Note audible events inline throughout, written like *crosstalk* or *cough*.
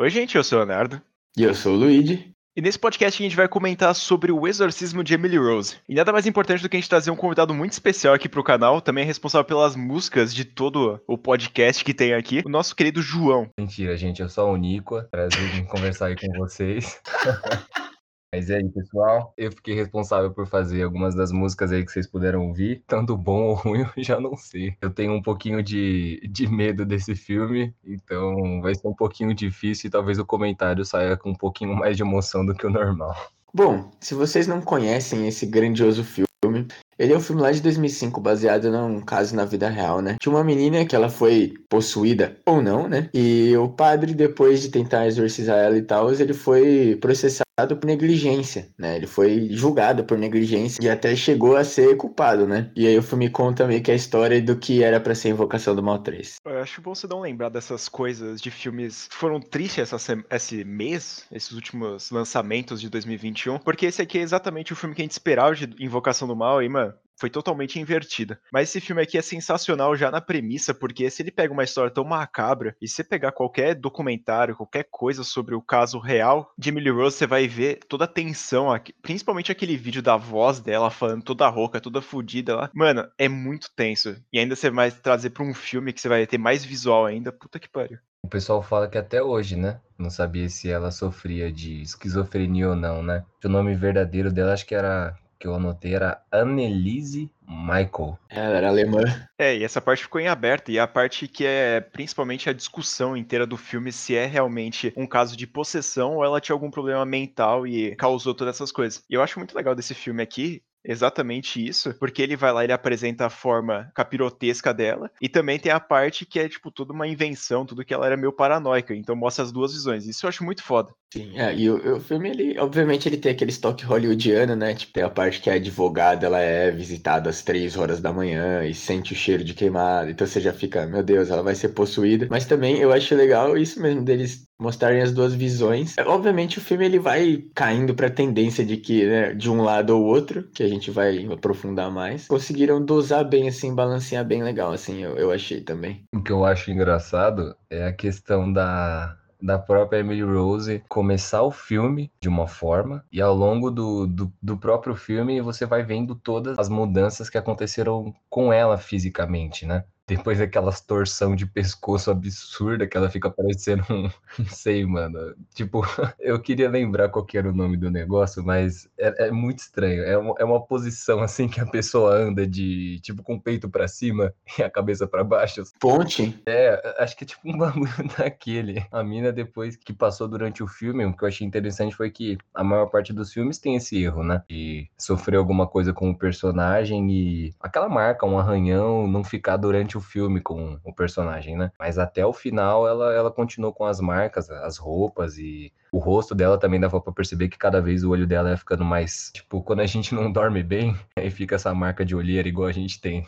Oi, gente, eu sou o Leonardo. E eu sou o Luigi. E nesse podcast a gente vai comentar sobre o exorcismo de Emily Rose. E nada mais importante do que a gente trazer um convidado muito especial aqui pro canal, também é responsável pelas músicas de todo o podcast que tem aqui, o nosso querido João. Mentira, gente, eu sou o Nico, prazer em conversar aí com vocês. *laughs* Mas e aí, pessoal? Eu fiquei responsável por fazer algumas das músicas aí que vocês puderam ouvir. *laughs* Tanto bom ou ruim, eu já não sei. Eu tenho um pouquinho de, de medo desse filme, então vai ser um pouquinho difícil e talvez o comentário saia com um pouquinho mais de emoção do que o normal. Bom, se vocês não conhecem esse grandioso filme, ele é um filme lá de 2005, baseado num caso na vida real, né? Tinha uma menina que ela foi possuída ou não, né? E o padre, depois de tentar exorcizar ela e tal, ele foi processado por negligência, né? Ele foi julgado por negligência e até chegou a ser culpado, né? E aí o filme conta meio que a história do que era para ser Invocação do Mal 3. Eu acho bom você não lembrar dessas coisas de filmes que foram tristes essa, esse mês, esses últimos lançamentos de 2021, porque esse aqui é exatamente o filme que a gente esperava de Invocação do Mal, e, mano, foi totalmente invertida. Mas esse filme aqui é sensacional já na premissa, porque se ele pega uma história tão macabra, e você pegar qualquer documentário, qualquer coisa sobre o caso real de Emily Rose, você vai ver toda a tensão, aqui, principalmente aquele vídeo da voz dela falando toda rouca, toda fodida lá. Mano, é muito tenso. E ainda você vai trazer pra um filme que você vai ter mais visual ainda. Puta que pariu. O pessoal fala que até hoje, né? Não sabia se ela sofria de esquizofrenia ou não, né? O nome verdadeiro dela acho que era que eu anotei era Annelise Michael. Ela era alemã. É, e essa parte ficou em aberto, e a parte que é principalmente a discussão inteira do filme se é realmente um caso de possessão ou ela tinha algum problema mental e causou todas essas coisas. E eu acho muito legal desse filme aqui, exatamente isso, porque ele vai lá ele apresenta a forma capirotesca dela, e também tem a parte que é, tipo, toda uma invenção, tudo que ela era meio paranoica, então mostra as duas visões. Isso eu acho muito foda. Sim, é, e o, o, filme, ele, obviamente, ele tem aquele estoque hollywoodiano, né? Tipo, tem a parte que a advogada, ela é visitada às três horas da manhã e sente o cheiro de queimado, então você já fica, meu Deus, ela vai ser possuída. Mas também eu acho legal isso mesmo deles mostrarem as duas visões. É, obviamente o filme ele vai caindo para a tendência de que, né, de um lado ou outro, que a gente vai aprofundar mais. Conseguiram dosar bem assim, balancear bem legal assim, eu, eu achei também. O que eu acho engraçado é a questão da da própria Emily Rose começar o filme de uma forma e ao longo do, do, do, próprio filme você vai vendo todas as mudanças que aconteceram com ela fisicamente, né? Depois daquelas torção de pescoço absurda que ela fica parecendo um. *laughs* Não sei, mano. Tipo, *laughs* eu queria lembrar qual que era o nome do negócio, mas é, é muito estranho. É uma, é uma posição assim que a pessoa anda de tipo com o peito para cima *laughs* e a cabeça para baixo. Ponte? É, acho que é tipo um bagulho daquele. A mina, depois que passou durante o filme, o que eu achei interessante foi que a maior parte dos filmes tem esse erro, né? De sofrer alguma coisa com o personagem e aquela marca, um arranhão, não ficar durante o filme com o personagem, né? Mas até o final ela, ela continuou com as marcas, as roupas e o rosto dela também dava pra perceber que cada vez o olho dela ia ficando mais. Tipo, quando a gente não dorme bem, *laughs* aí fica essa marca de olheira igual a gente tem.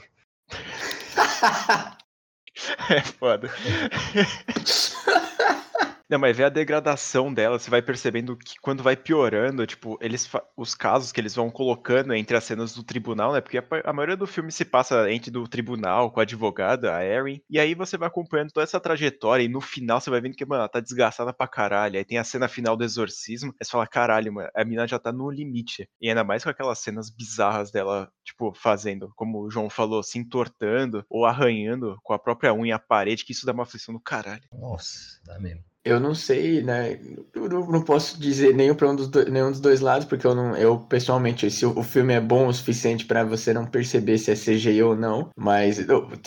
*laughs* é foda. *laughs* Não, mas vê a degradação dela, você vai percebendo que quando vai piorando, tipo, eles os casos que eles vão colocando entre as cenas do tribunal, né? Porque a, a maioria do filme se passa entre do tribunal com a advogada, a Erin, e aí você vai acompanhando toda essa trajetória, e no final você vai vendo que, mano, ela tá desgastada pra caralho. Aí tem a cena final do exorcismo, aí você fala, caralho, mano, a mina já tá no limite. E ainda mais com aquelas cenas bizarras dela, tipo, fazendo, como o João falou, se entortando ou arranhando com a própria unha a parede, que isso dá uma aflição no caralho. Nossa, dá mesmo. Eu não sei, né? Eu não posso dizer nenhum para um dos do, nenhum dos dois lados, porque eu não, eu pessoalmente, se o filme é bom o suficiente para você não perceber se é CGI ou não, mas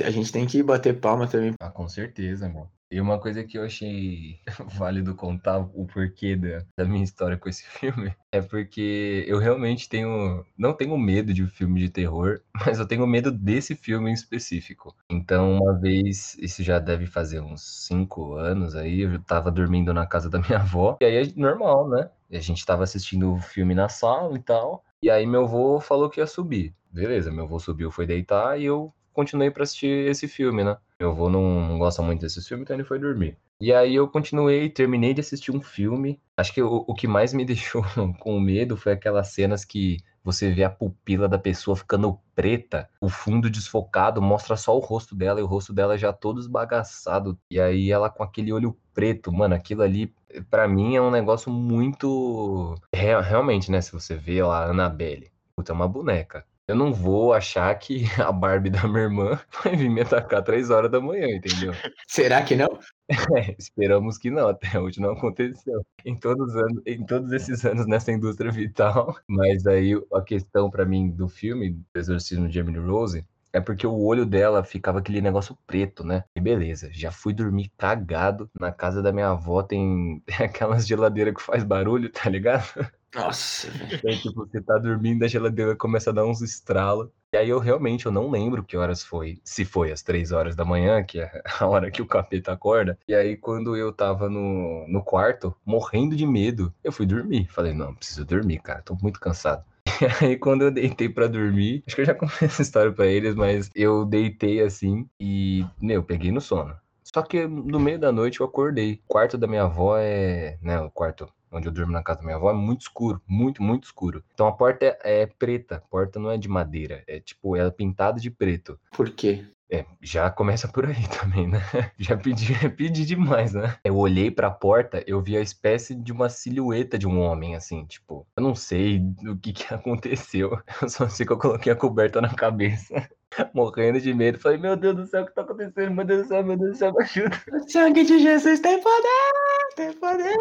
a gente tem que bater palma também. Ah, com certeza, mano. E uma coisa que eu achei *laughs* válido contar o porquê da, da, minha história com esse *laughs* filme é porque eu realmente tenho. Não tenho medo de filme de terror, *laughs* mas eu tenho medo desse filme em específico. Então, uma vez, isso já deve fazer uns cinco anos aí, eu tava dormindo na casa da minha avó, e aí é normal, né? A gente tava assistindo o filme na sala e tal. E aí meu avô falou que ia subir. Beleza, meu avô subiu, foi deitar e eu continuei para assistir esse filme, né? Meu avô não, gosta muito desse filme, então ele foi dormir. E aí eu continuei, terminei de assistir um filme. Acho que o, o que mais me *laughs* deixou com medo foi aquelas cenas que você vê a pupila da pessoa ficando preta, o fundo desfocado, mostra só o rosto dela e o rosto dela já todo esbagaçado. E aí ela com aquele olho preto, mano, aquilo ali Pra mim é um negócio muito. Real- realmente, né? Se você vê lá a Annabelle, puta, é uma boneca. Eu não vou achar que *laughs* a Barbie da minha irmã *laughs* vai vir me atacar três horas da manhã, entendeu? Será que não? *laughs* É, esperamos que não, até hoje não aconteceu. Em todos, os anos, em todos esses anos nessa indústria vital. Mas aí a questão pra mim do filme, do Exorcismo de Emily Rose, é porque o olho dela ficava aquele negócio preto, né? E beleza, já fui dormir cagado. Na casa da minha avó tem, tem aquelas geladeiras que faz barulho, tá ligado? Nossa, velho. Então, tipo, você tá dormindo, a geladeira começa a dar uns estralos. E aí eu realmente eu não lembro que horas foi. Se foi às três horas da manhã, que é *laughs* a hora que o capeta acorda. E aí quando eu tava no, no quarto, morrendo de medo, eu fui dormir. Falei, não, preciso dormir, cara, tô muito cansado. *laughs* E aí quando eu deitei pra dormir, acho que eu já *laughs* contei essa história pra eles, mas eu deitei assim e, meu, peguei no sono. Só que no meio da noite eu acordei. O quarto da minha avó é, né, o quarto onde eu durmo na casa da minha avó, é muito escuro, muito, muito escuro. Então a porta é, é preta, a porta não é de madeira, é tipo, ela é pintada de preto. Por quê? É, já começa por aí *laughs* também, né? Já pedi, *laughs* pedi demais, né? Eu olhei pra porta, eu vi a espécie de uma silhueta de um homem, assim, tipo, eu não sei o que que *laughs* aconteceu, eu só sei que eu coloquei a coberta na cabeça. Morrendo de medo, falei, meu Deus do céu, o que tá acontecendo? Meu Deus do céu, meu Deus do céu, me ajuda. O sangue de Jesus tem poder! Tem poder!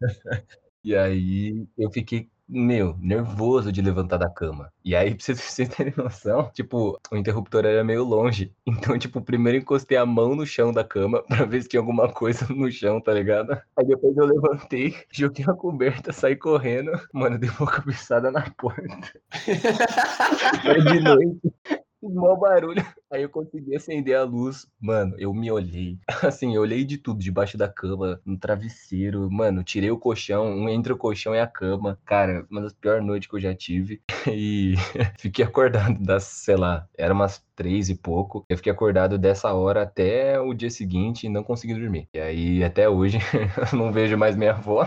*laughs* E aí eu fiquei, meu, nervoso de levantar da cama. E aí, *laughs* pra vocês, terem noção, tipo, o interruptor era meio longe. *laughs* Então, tipo, primeiro encostei a mão no chão da cama *laughs* pra ver se tinha alguma coisa no chão, tá ligado? Aí depois eu levantei, joguei a coberta, saí correndo. Mano, dei uma cabeçada na porta. De noite. Mau barulho. Aí eu consegui acender a luz. Mano, eu me olhei. *laughs* Assim, eu olhei de tudo, debaixo da cama, no travesseiro. Mano, tirei o colchão, um entre o colchão e a cama. Cara, uma das piores noites que eu já tive. *laughs* E *laughs* fiquei acordado das, sei lá, era umas três e pouco. Eu fiquei acordado dessa hora até o dia seguinte e não consegui dormir. E aí, até hoje, eu não vejo mais minha avó.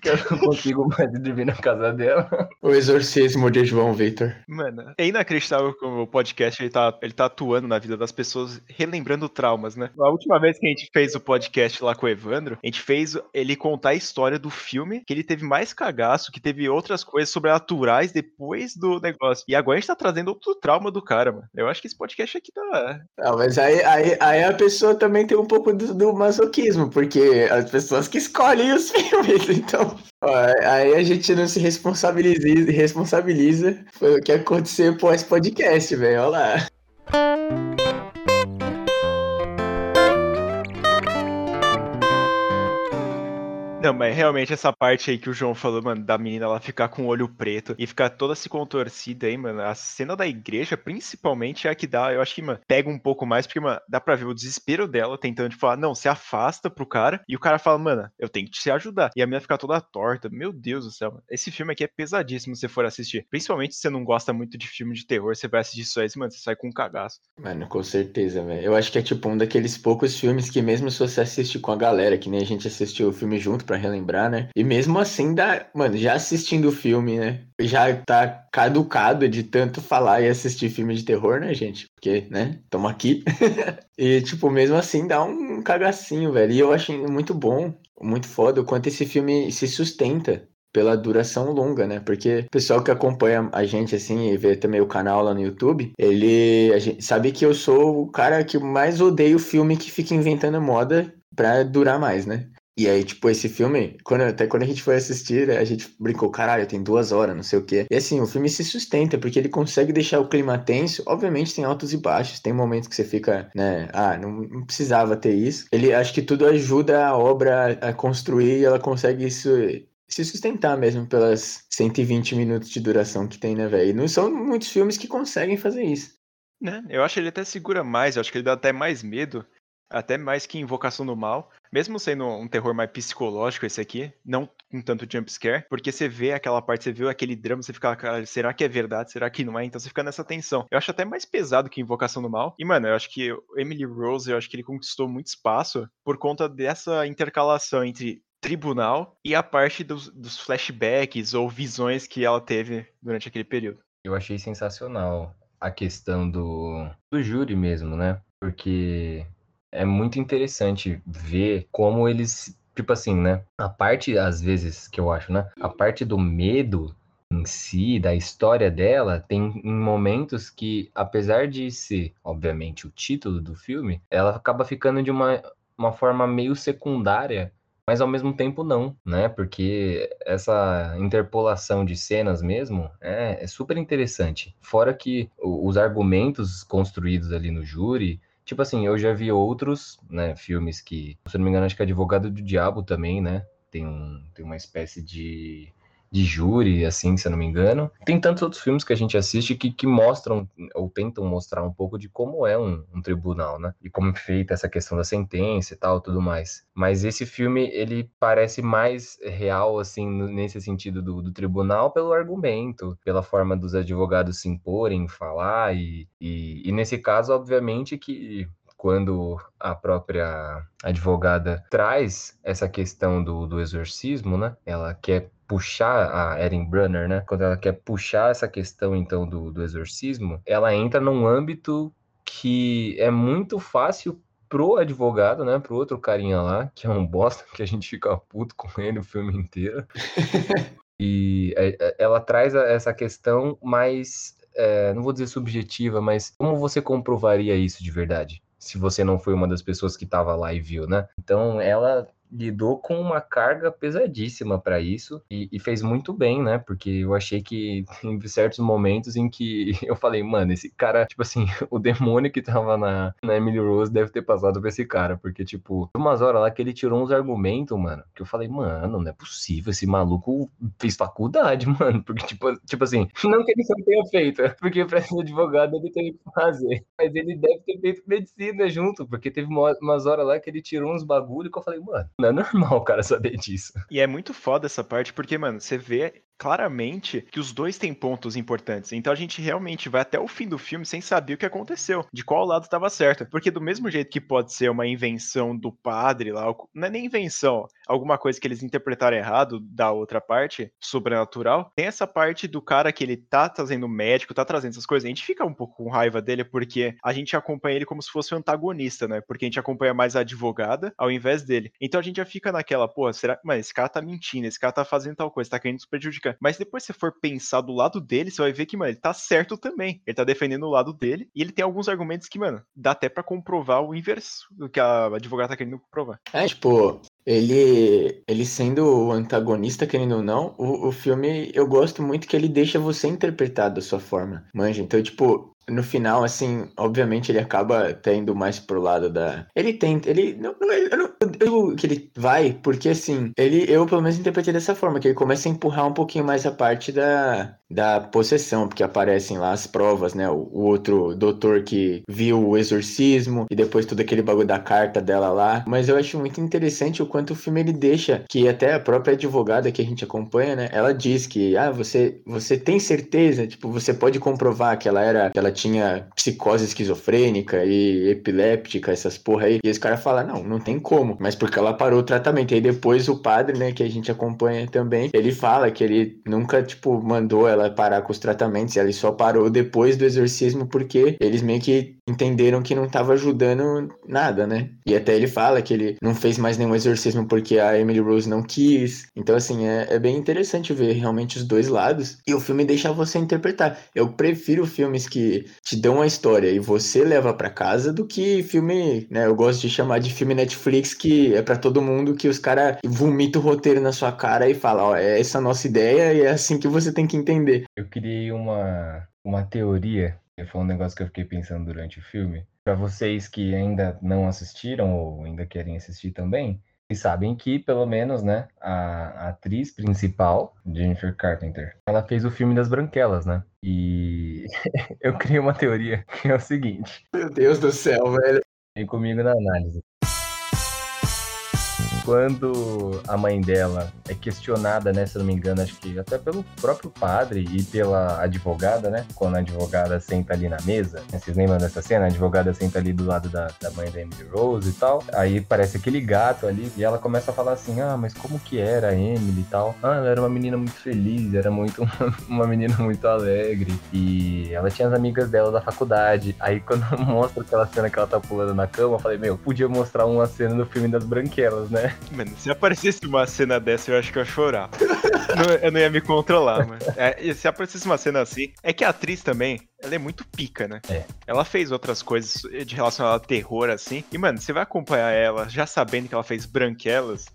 que eu não consigo mais dormir na casa dela. O exorcismo de João Vitor. Mano, é inacreditável como o podcast ele tá, ele tá atuando na vida das pessoas, relembrando traumas, né? A última vez que a gente fez o podcast lá com o Evandro, a gente fez ele contar a história do filme, que ele teve mais cagaço, que teve outras coisas sobrenaturais depois do negócio. E agora a gente tá trazendo outro trauma do cara, mano. Eu acho que esse podcast aqui tá. Não, mas aí, aí, aí a pessoa também tem um pouco do, do masoquismo, porque as pessoas que escolhem os *laughs* filmes, então. ó, aí a gente não se responsabiliza, responsabiliza pelo que aconteceu pós podcast, velho. Olha lá. Música Não, mas realmente essa parte aí que o João falou, mano, da menina ela ficar com o olho preto e ficar toda se contorcida aí, mano. A cena da igreja, principalmente, é a que dá, eu acho que, mano, pega um pouco mais, porque, mano, dá pra ver o desespero dela tentando, tipo, falar, não, se afasta pro cara. E o cara fala, mano, eu tenho que te ajudar. E a menina fica toda torta. Meu Deus do céu, mano. Esse filme aqui é pesadíssimo se você for assistir. Principalmente se você não gosta muito de filme de terror, você vai assistir isso aí, mano, você sai com um cagaço. Mano, com certeza, velho. Eu acho que é tipo um daqueles poucos filmes que mesmo se você assiste com a galera, que nem a gente assistiu o filme junto pra relembrar, né? E mesmo assim dá, mano, já assistindo o filme, né? Já tá caducado de tanto falar e assistir filme de terror, né, gente? Porque, né? Tamo aqui. *laughs* e tipo, mesmo assim dá um cagacinho, velho. E eu achei muito bom, muito foda o quanto esse filme se sustenta pela duração longa, né? Porque o pessoal que acompanha a gente assim e vê também o canal lá no YouTube, ele gente, sabe que eu sou o cara que mais odeia o filme que fica inventando moda pra durar mais, né? E aí, tipo, esse filme, quando, até quando a gente foi assistir, a gente brincou, caralho, tem duas horas, não sei o quê. E assim, o filme se sustenta, porque ele consegue deixar o clima tenso. Obviamente tem altos e baixos, tem momentos que você fica, né, ah, não, não precisava ter isso. Ele, acho que tudo ajuda a obra a construir e ela consegue isso se sustentar mesmo pelas 120 minutos de duração que tem, né, velho? Não são muitos filmes que conseguem fazer isso. Né? Eu acho que ele até segura mais, eu acho que ele dá até mais medo, até mais que Invocação do Mal. Mesmo sendo um terror mais psicológico esse aqui, não com tanto jumpscare, porque você vê aquela parte, você vê aquele drama, você fica, cara, será que é verdade? Será que não é? Então você fica nessa tensão. Eu acho até mais pesado que Invocação do Mal. E, mano, eu acho que Emily Rose, eu acho que ele conquistou muito espaço por conta dessa intercalação entre tribunal e a parte dos, dos flashbacks ou visões que ela teve durante aquele período. Eu achei sensacional a questão do, do júri mesmo, né? Porque é muito interessante ver como eles, tipo assim, né? A parte, às vezes, que eu acho, né? A parte do medo em si, da história dela, tem em momentos que, apesar de ser, obviamente, o título do filme, ela acaba ficando de uma, uma forma meio secundária mas ao mesmo tempo não, né? Porque essa interpolação de cenas mesmo é, é super interessante. Fora que os argumentos construídos ali no júri, tipo assim, eu já vi outros, né, filmes que, se não me engano, acho que é Advogado do Diabo também, né? Tem, um, tem uma espécie de de júri, assim, se eu não me engano. Tem tantos outros filmes que a gente assiste que, que mostram, ou tentam mostrar um pouco de como é um, um, tribunal, né? E como é feita essa questão da sentença e tal, tudo mais. Mas esse filme, ele parece mais real, assim, nesse sentido do, do tribunal, pelo argumento, pela forma dos advogados se imporem, falar, e, e, e nesse caso, obviamente, que quando a própria advogada traz essa questão do, do exorcismo, né? Ela quer puxar a Erin Brunner, né? Quando ela quer puxar essa questão então do, do exorcismo, ela entra num âmbito que é muito fácil pro advogado, né? Pro outro carinha lá, que é um bosta, *laughs* que a gente fica puto com ele o filme inteiro. *laughs* e é, é, ela traz essa questão mais, é, não vou dizer subjetiva, mas como você comprovaria isso de verdade? Se você não foi uma das pessoas que estava lá e viu, né? Então ela lidou com uma carga pesadíssima para isso e, e, fez muito bem, né? Porque eu achei que *laughs* em certos momentos em que *laughs* eu falei, mano, esse cara, tipo assim, *laughs* o demônio que tava na, na Emily Rose deve ter passado pra esse cara, porque, tipo, umas horas lá que ele tirou uns argumentos, mano, que eu falei, mano, não é possível, esse maluco fez faculdade, mano, porque, tipo, tipo assim, não que ele não tenha feito, porque pra ser advogado ele teve que fazer, mas ele deve ter feito medicina junto, porque teve umas horas lá que ele tirou uns bagulho que eu falei, mano, não é normal o cara saber disso. E é muito foda essa parte, porque, mano, você vê claramente que os dois têm pontos importantes. Então a gente realmente vai até o fim do filme sem saber o que aconteceu, de qual lado estava certo. Porque do mesmo jeito que pode ser uma invenção do padre lá, não é nem invenção, alguma coisa que eles interpretaram errado da outra parte, sobrenatural, tem essa parte do cara que ele tá trazendo médico, tá trazendo essas coisas. A gente fica um pouco com raiva dele porque a gente acompanha ele como se fosse um antagonista, né? Porque a gente acompanha mais a advogada ao invés dele. Então a gente já fica naquela, pô, será. Mas esse cara tá mentindo, esse cara tá fazendo tal coisa, tá querendo nos prejudicar mas depois se for pensar do lado dele, você vai ver que, mano, ele tá certo também. Ele tá defendendo o lado dele. E ele tem alguns argumentos que, mano, dá até para comprovar o inverso do que a advogada tá querendo comprovar. É, tipo, ele, ele sendo o antagonista, querendo ou não, o, o filme eu gosto muito que ele deixa você interpretar da sua forma. Manja, então, tipo, no final, assim, obviamente ele acaba tendo mais pro lado da. Ele tenta, ele. Não, não, eu, não, digo que ele vai, porque assim, ele, eu pelo menos interpretei dessa forma, que ele começa a empurrar um pouquinho mais a parte da, da possessão, porque aparecem lá as provas, né? O, o, outro doutor que viu o exorcismo e depois todo aquele bagulho da carta dela lá. Mas eu acho muito interessante o quanto o filme ele deixa, que até a própria advogada que a gente acompanha, né? Ela diz que, ah, você, você tem certeza? Tipo, você pode comprovar que ela era, que ela tinha psicose esquizofrênica e epiléptica, essas porra aí. E esse cara fala, não, não tem como, mas porque ela parou o tratamento. E aí depois o padre, né, que a gente acompanha também, ele fala que ele nunca, tipo, mandou ela ela parar com os tratamentos, ela só parou depois do exorcismo porque eles meio que entenderam que não estava ajudando nada, né? E até ele fala que ele não fez mais nenhum exorcismo porque a Emily Rose não quis. Então, assim, é, é bem interessante ver realmente os dois lados. E o filme deixa você interpretar. Eu prefiro filmes que te dão uma história e você leva para casa do que filme, né? Eu gosto de chamar de filme Netflix que é para todo mundo que os caras vomitam o roteiro na sua cara e falam, ó, é essa a nossa ideia e é assim que você tem que entender entender. Eu criei uma, uma teoria, foi um negócio que eu fiquei pensando durante o filme. Para vocês que ainda não assistiram ou ainda querem assistir também, e sabem que, pelo menos, né, a, a, atriz principal, Jennifer Carpenter, ela fez o filme das Branquelas, né? E *laughs* eu criei uma teoria que é o seguinte. Meu Deus do céu, velho. Vem comigo na análise. Quando a mãe dela é questionada, né, se não me engano, acho que até pelo próprio padre e pela advogada, né? Quando a advogada senta ali na mesa. Vocês lembram dessa cena? A advogada senta ali do lado da, da mãe da Emily Rose e tal. Aí parece aquele gato ali e ela começa a falar assim: ah, mas como que era a Emily e tal? Ah, ela era uma menina muito feliz, era muito uma, *laughs* uma menina muito alegre. E ela tinha as amigas dela da faculdade. Aí quando *laughs* mostra aquela cena que ela tá pulando na cama, eu falei, meu, podia mostrar uma cena no filme das branquelas, né? Mano, se aparecesse uma cena dessa, eu acho que eu ia chorar. não, eu não ia me controlar, mano. É, se aparecesse uma cena assim. É que a atriz também, ela é muito pica, né? É. Ela fez outras coisas de relacionado a terror, assim. E, mano, você vai acompanhar ela já sabendo que ela fez branquelas,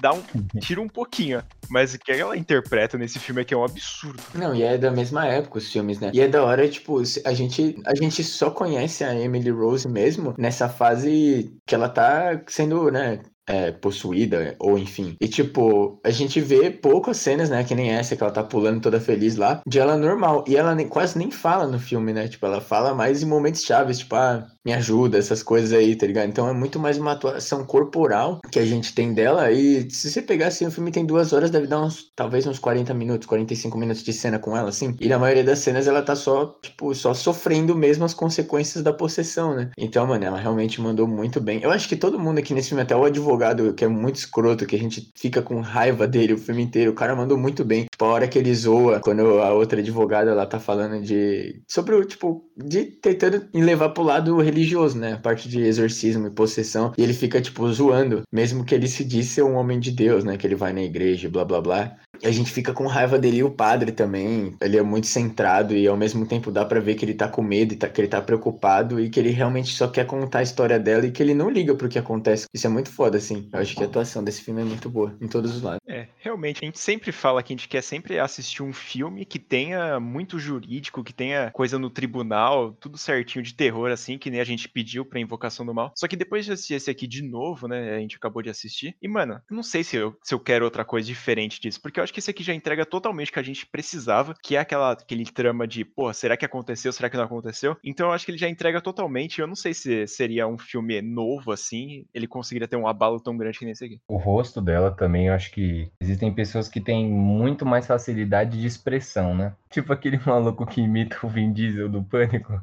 dá um. tira um pouquinho. Mas o que ela interpreta nesse filme aqui é um absurdo. Não, e é da mesma época os filmes, né? E é da hora, tipo, a gente, a gente só conhece a Emily Rose mesmo nessa fase que ela tá sendo, né, é, possuída, ou enfim. E, tipo, a gente vê poucas cenas, né? Que nem essa, que ela tá pulando toda feliz lá, de ela normal. E ela nem, quase nem fala no filme, né? Tipo, ela fala mais em momentos chaves, tipo, ah, me ajuda, essas coisas aí, tá ligado? Então é muito mais uma atuação corporal que a gente tem dela. E se você pegar assim, o filme tem duas horas, deve dar uns, talvez uns 40 minutos, 45 minutos de cena com ela, assim. E na maioria das cenas ela tá só, tipo, só sofrendo mesmo as consequências da possessão, né? Então, mano, ela realmente mandou muito bem. Eu acho que todo mundo aqui nesse filme, até o advogado, que é muito escroto, que a gente fica com raiva dele o filme inteiro, o cara mandou muito bem. Tipo, a hora que ele zoa, quando a outra advogada ela tá falando de. sobre o, tipo, de tentando levar pro lado religioso, né? A parte de exorcismo e possessão. E ele fica, tipo, zoando, mesmo que ele se disse ser um homem de Deus, né? Que ele vai na igreja, blá blá blá. A gente fica com raiva dele e o padre também. Ele é muito centrado e ao mesmo tempo dá para ver que ele tá com medo, tá, que ele tá preocupado e que ele realmente só quer contar a história dela e que ele não liga pro que acontece. Isso é muito foda, assim. Eu acho que a atuação desse filme é muito boa, em todos os lados. É, realmente, a gente sempre fala que a gente quer sempre assistir um filme que tenha muito jurídico, que tenha coisa no tribunal, tudo certinho de terror, assim, que nem a gente pediu pra Invocação do Mal. Só que depois de assistir esse aqui de novo, né, a gente acabou de assistir, e mano, eu não sei se eu, se eu quero outra coisa diferente disso, porque eu acho que esse aqui já entrega totalmente o que a gente precisava, que é aquela, aquele trama de, pô, será que aconteceu, será que não aconteceu? Então eu acho que ele já entrega totalmente, eu não sei se seria um filme novo, assim, ele conseguiria ter um abalo tão grande que nesse aqui. O rosto dela também, eu acho que existem pessoas que têm muito mais facilidade de expressão, né? Tipo aquele *laughs* maluco que imita o Vin Diesel do Pânico,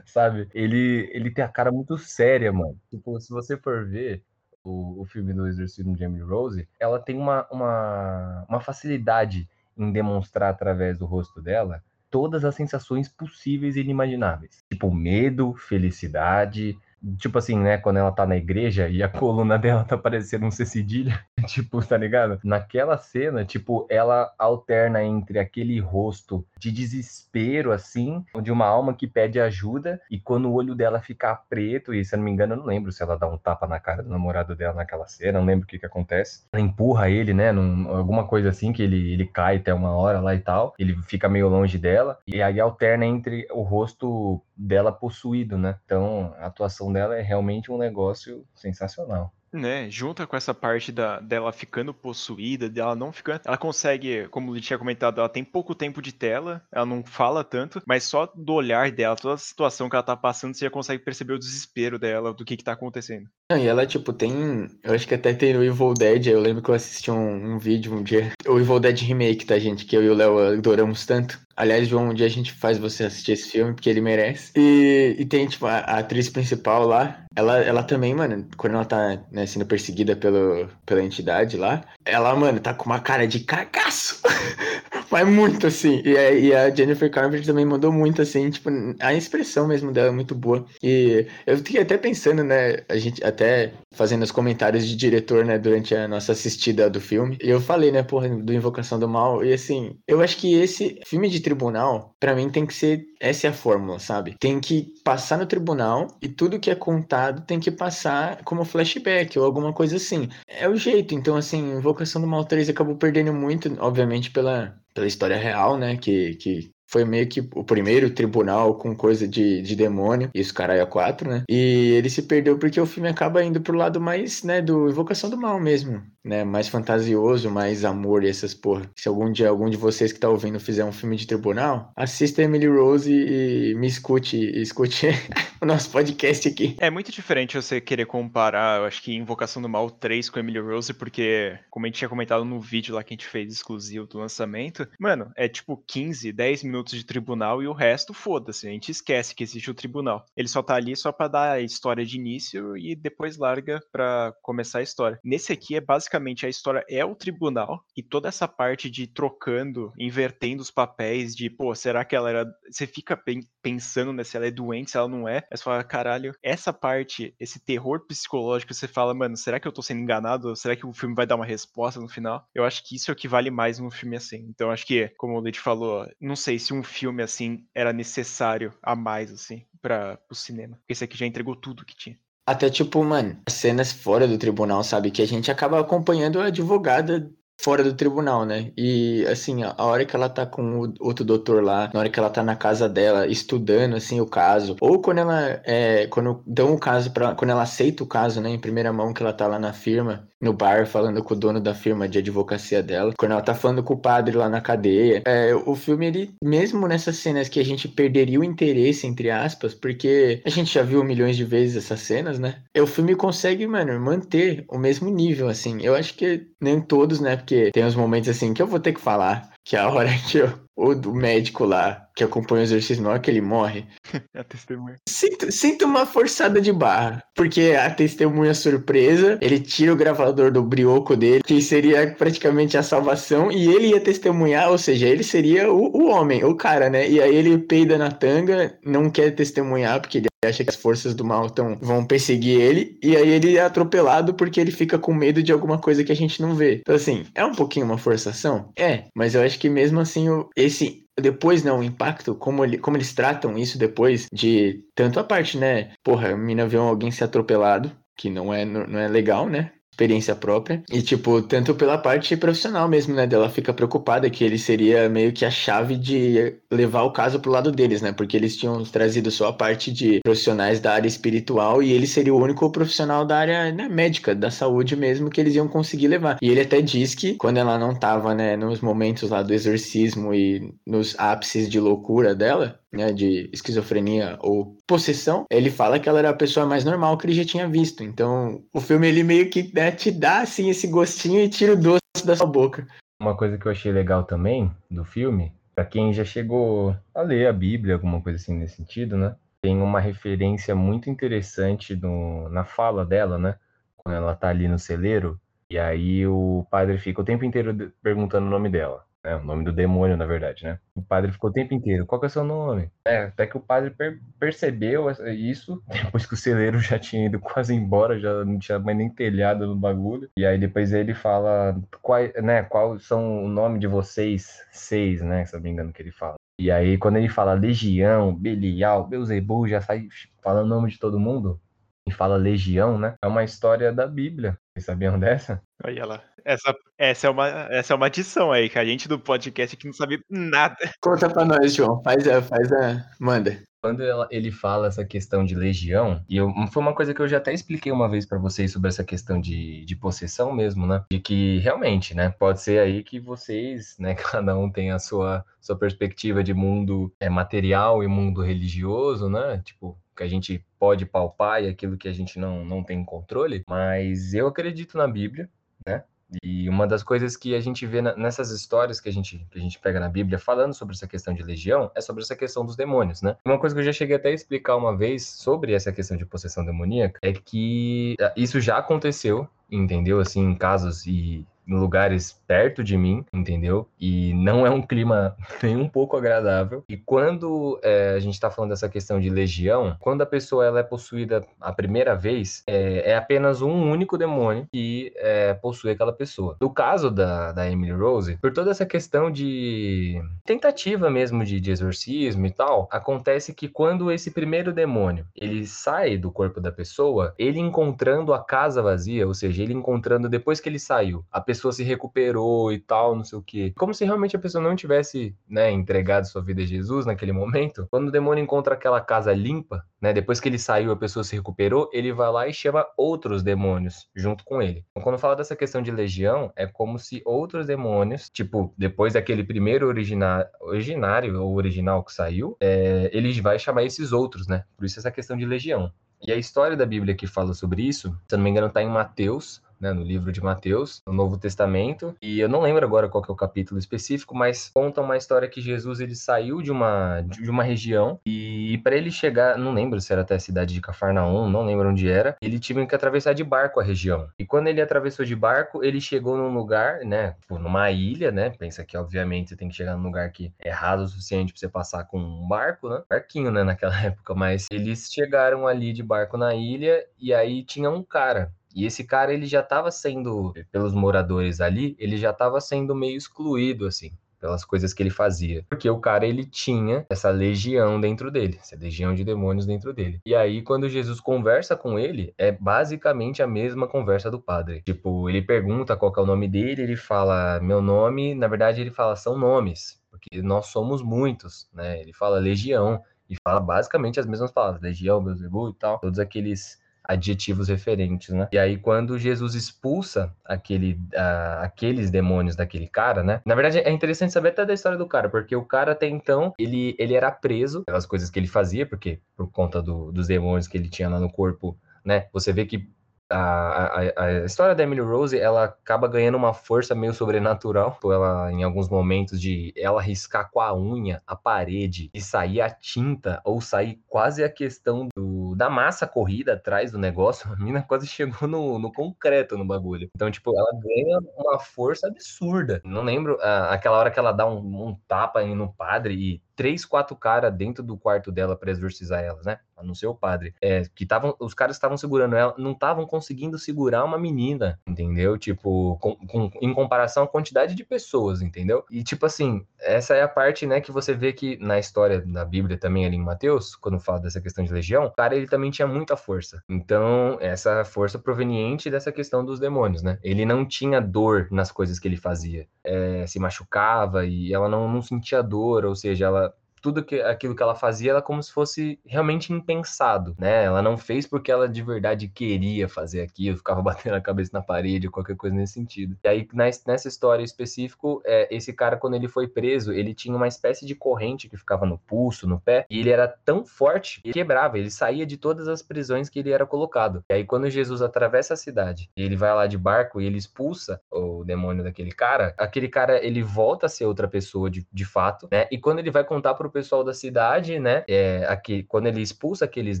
sabe? Ele, ele tem a cara muito séria, mano. Tipo, se você for ver, o, o filme do Exorcismo de Emily Rose, ela tem uma, uma, uma facilidade em demonstrar através do rosto dela todas as sensações possíveis e inimagináveis. Tipo, medo, felicidade, Tipo assim, né? Quando ela tá na igreja e a *laughs* coluna dela tá parecendo um cedilha. *laughs* tipo, tá ligado? Naquela cena, tipo, ela alterna entre aquele rosto de desespero, assim, de uma alma que pede ajuda, e quando o olho dela ficar preto, e se eu não me engano, eu não lembro se ela dá um tapa na cara do namorado dela naquela cena, não lembro o que que acontece. Ela empurra ele, né? Num, alguma coisa assim, que ele, ele cai até uma hora lá e tal. Ele fica meio longe dela, e aí alterna entre o rosto dela possuído, né? Então, a atuação dela é realmente um negócio sensacional. Né, junta com essa parte da, dela ficando possuída, dela não ficando. Ela consegue, como ele tinha comentado, ela tem pouco tempo de tela, ela não fala tanto, mas só do olhar dela, toda a situação que ela tá passando, você já consegue perceber o desespero dela, do que que tá acontecendo. E ela, tipo, tem. Eu acho que até tem no Evil Dead, eu lembro que eu assisti um, um vídeo um dia. O Evil Dead Remake, tá, gente? Que eu e o Léo adoramos tanto. Aliás, João, um dia a gente faz você assistir esse filme, porque ele merece. E, e tem, tipo, a, a, atriz principal lá. Ela, ela também, mano, quando ela tá né, sendo perseguida pelo, pela entidade lá, ela, mano, tá com uma cara de cagaço. *laughs* Mas muito, assim. E a, e a, Jennifer Carpenter também mandou muito, assim, tipo, a expressão mesmo dela é muito boa. E eu fiquei até pensando, né, a gente até fazendo os comentários de diretor, né, durante a nossa assistida do filme. E eu falei, né, porra, do Invocação do Mal. E assim, eu acho que esse filme de tribunal, para mim, tem que ser. Essa é a fórmula, sabe? Tem que passar no tribunal e tudo que é contado tem que passar como flashback ou alguma coisa assim. É o jeito. Então, assim, Invocação do Mal 3 acabou perdendo muito, obviamente, pela pela história real, né? Que, que Foi meio que o primeiro tribunal com coisa de, de demônio, isso caralho é quatro, né? E ele se perdeu porque o filme acaba indo pro lado mais, né, do Invocação do Mal mesmo, né? Mais fantasioso, mais amor e essas porra. Se algum dia algum de vocês que tá ouvindo fizer um filme de tribunal, assista Emily Rose e me escute, escute *laughs* o nosso podcast aqui. É muito diferente você querer comparar, eu acho que Invocação do Mal 3 com Emily Rose, porque, como a gente tinha comentado no vídeo lá que a gente fez exclusivo do lançamento, mano, é tipo 15, 10 minutos de tribunal e o resto, foda-se, a gente esquece que existe o tribunal. Ele só tá ali só pra dar a história de início e depois larga pra começar a história. Nesse aqui é basicamente a história é o tribunal e toda essa parte de trocando, invertendo os papéis, de, pô, será que ela era. Você fica pensando né, se ela é doente, se ela não é. Aí você fala, caralho, essa parte, esse terror psicológico, você fala, mano, será que eu tô sendo enganado? Será que o filme vai dar uma resposta no final? Eu acho que isso é o que vale mais num filme assim. Então acho que, como o Leite falou, não sei se um filme assim era necessário a mais, assim, para o cinema. Porque esse aqui já entregou tudo que tinha. Até tipo, mano, cenas fora do tribunal, sabe? Que a gente acaba acompanhando a advogada fora do tribunal, né? E assim, a hora que ela tá com o outro doutor lá, na hora que ela tá na casa dela estudando assim o caso, ou quando ela é, quando dão o caso para quando ela aceita o caso, né, em primeira mão que ela tá lá na firma, no bar falando com o dono da firma de advocacia dela, quando ela tá falando com o padre lá na cadeia. É, o filme ele mesmo nessas cenas que a gente perderia o interesse entre aspas, porque a gente já viu milhões de vezes essas cenas, né? O filme consegue, mano, manter o mesmo nível assim. Eu acho que nem todos, né? Porque porque tem uns momentos assim que eu vou ter que falar. Que é a hora que eu, o do médico lá que acompanha o exorcismo, na hora que ele morre. *laughs* a testemunha. Sinto, sinto uma forçada de barra. Porque a testemunha surpresa, ele tira o gravador do brioco dele, que seria praticamente a salvação, e ele ia testemunhar, ou seja, ele seria o, o homem, o cara, né? E aí ele peida na tanga, não quer testemunhar, porque ele acha que as forças do mal tão, vão perseguir ele, e aí ele é atropelado porque ele fica com medo de alguma coisa que a gente não vê. Então, assim, é um pouquinho uma forçação? É, mas eu acho que mesmo assim, esse depois, né, o impacto, como, ele, como eles tratam isso depois, de tanto a parte, né, porra, a mina vê alguém ser atropelado, que não é, não é legal, né? Experiência própria. E, tipo, tanto pela parte profissional mesmo, né? Dela fica preocupada que ele seria meio que a chave de levar o caso pro lado deles, né? Porque eles tinham trazido só a parte de profissionais da área espiritual e ele seria o único profissional da área né, médica, da saúde mesmo, que eles iam conseguir levar. E ele até diz que quando ela não tava, né, nos momentos lá do exorcismo e nos ápices de loucura dela, né, de esquizofrenia ou possessão, ele fala que ela era a pessoa mais normal que ele já tinha visto. Então, o filme ele meio que né, te dá assim esse gostinho e tira o doce da sua boca. Uma coisa que eu achei legal também do filme, para quem já chegou a ler a Bíblia, alguma coisa assim nesse sentido, né? Tem uma referência muito interessante no, na fala dela, né? Quando ela tá ali no celeiro, e aí o padre fica o tempo inteiro perguntando o nome dela. É, o nome do demônio, na verdade, né? O padre ficou o tempo inteiro, qual que é o seu nome? É, até que o padre per percebeu isso, *laughs* depois que o celeiro já tinha ido quase embora, já não tinha mais nem telhado no bagulho. E aí depois ele fala, qual, né, qual são o nome de vocês, seis, né, se não me engano que ele fala. E aí quando ele fala Legião, Belial, Beuzebu, já sai falando o nome de todo mundo. E fala Legião, né? É uma história da Bíblia. Vocês sabiam dessa? Olha lá. Essa, essa, é uma, essa é uma adição aí, que a gente do podcast aqui não sabe nada. *laughs* Conta pra nós, João. Faz a. Faz a... Manda. Quando ela, ele fala essa questão de legião, e eu, foi uma coisa que eu já até expliquei uma vez para vocês sobre essa questão de, de possessão mesmo, né? De que realmente, né? Pode ser aí que vocês, né? *laughs* Cada um tem a sua, sua perspectiva de mundo é, material e mundo religioso, né? Tipo, que a gente pode palpar e aquilo que a gente não, não tem controle, mas eu acredito na Bíblia, né? E uma das coisas que a gente vê nessas histórias que a gente, que a gente pega na Bíblia falando sobre essa questão de legião é sobre essa questão dos demônios, né? Uma coisa que eu já cheguei até a explicar uma vez sobre essa questão de possessão demoníaca é que ah, isso já aconteceu, entendeu? Assim, em casos e lugares perto de mim, entendeu? E não é um clima *laughs* nem um pouco agradável. E quando é, a gente está falando dessa questão de legião, quando a pessoa ela é possuída a primeira vez, é, é apenas um único demônio que é, possui aquela pessoa. No caso da, da Emily Rose, por toda essa questão de tentativa mesmo de, de exorcismo e tal, acontece que quando esse primeiro demônio ele sai do corpo da pessoa, ele encontrando a casa vazia, ou seja, ele encontrando depois que ele saiu, a pessoa se recuperou e tal, não sei o quê. Como se realmente a pessoa não tivesse, né, entregado sua vida a Jesus naquele momento. Quando o demônio encontra aquela casa limpa, né, depois que ele saiu, a pessoa se recuperou, ele vai lá e chama outros demônios junto com ele. Então, quando fala dessa questão de legião, é como se outros demônios, tipo, depois daquele primeiro originário ou original que saiu, é, ele vai chamar esses outros, né? Por isso essa questão de legião. E a história da Bíblia que fala sobre isso, se eu não me engano, está em Mateus, né, no livro de Mateus, no Novo Testamento. E eu não lembro agora qual é o capítulo específico, mas conta uma história que Jesus ele saiu de uma, de uma região e para ele chegar, não lembro se era até a cidade de Cafarnaum, não lembro onde era, ele tinha que atravessar de barco a região. E quando ele atravessou de barco, ele chegou num lugar, né, tipo, numa ilha, né, pensa que obviamente você tem que chegar num lugar que é raso o suficiente para você passar com um barco, né, barquinho, né, naquela *laughs* época, mas eles chegaram ali de barco na ilha e aí tinha um cara e esse cara, ele já estava sendo, pelos moradores ali, ele já estava sendo meio excluído, assim, pelas coisas que ele fazia. Porque o cara, ele tinha essa legião dentro dele, essa legião de demônios dentro dele. E aí, quando Jesus conversa com ele, é basicamente a mesma conversa do padre. Tipo, ele pergunta qual é o nome dele, ele fala, meu nome, na verdade, ele fala, são nomes, porque nós somos muitos, né? Ele fala legião, e fala basicamente as mesmas palavras, legião, Beuzebu e tal, todos aqueles adjetivos referentes, né? E aí, quando Jesus expulsa aquele, uh, aqueles demônios daquele cara, né? Na verdade, é interessante saber até da história do cara, porque o cara até então, ele, ele era preso pelas coisas que ele fazia, porque por conta do, dos demônios que ele tinha lá no corpo, né? Você vê que a, a, a, história da Emily Rose, ela acaba ganhando uma força meio sobrenatural. Ela, em alguns momentos, de ela riscar com a unha a parede e sair a tinta, ou sair quase a questão do, da massa corrida atrás do negócio. *laughs* A mina quase chegou no, no concreto no bagulho. Então, tipo, ela ganha uma força absurda. Não lembro a, aquela hora que ela dá um, um tapa no padre e três, quatro caras dentro do quarto dela para exorcizar ela, né? A não ser o padre. É, que tavam, os caras estavam segurando ela, não estavam conseguindo segurar uma menina, entendeu? Tipo, com, com, em comparação à quantidade de pessoas, entendeu? E, tipo assim, essa é a parte, né, que você vê que na história da Bíblia também ali em Mateus, quando fala dessa questão de legião, o cara, ele também tinha muita força. Então, essa força proveniente dessa questão dos demônios, né? Ele não tinha dor nas coisas que ele fazia. É, se machucava e ela não, não sentia dor, ou seja, ela tudo que, aquilo que ela fazia, ela como se fosse realmente impensado, né? Ela não fez porque ela de verdade queria fazer aquilo, ficava *laughs* batendo a cabeça na parede, qualquer coisa nesse sentido. E aí, nessa história específico, é, esse cara, quando ele foi preso, ele tinha uma espécie de corrente que ficava no pulso, no pé, e ele era tão forte que quebrava, ele saía de todas as prisões que ele era colocado. E aí, quando Jesus atravessa a cidade, ele vai lá de barco e ele expulsa o demônio daquele cara, aquele cara, ele volta a ser outra pessoa de, de fato, né? E quando ele vai contar pro pessoal da cidade, né? É, aqui, quando ele expulsa aqueles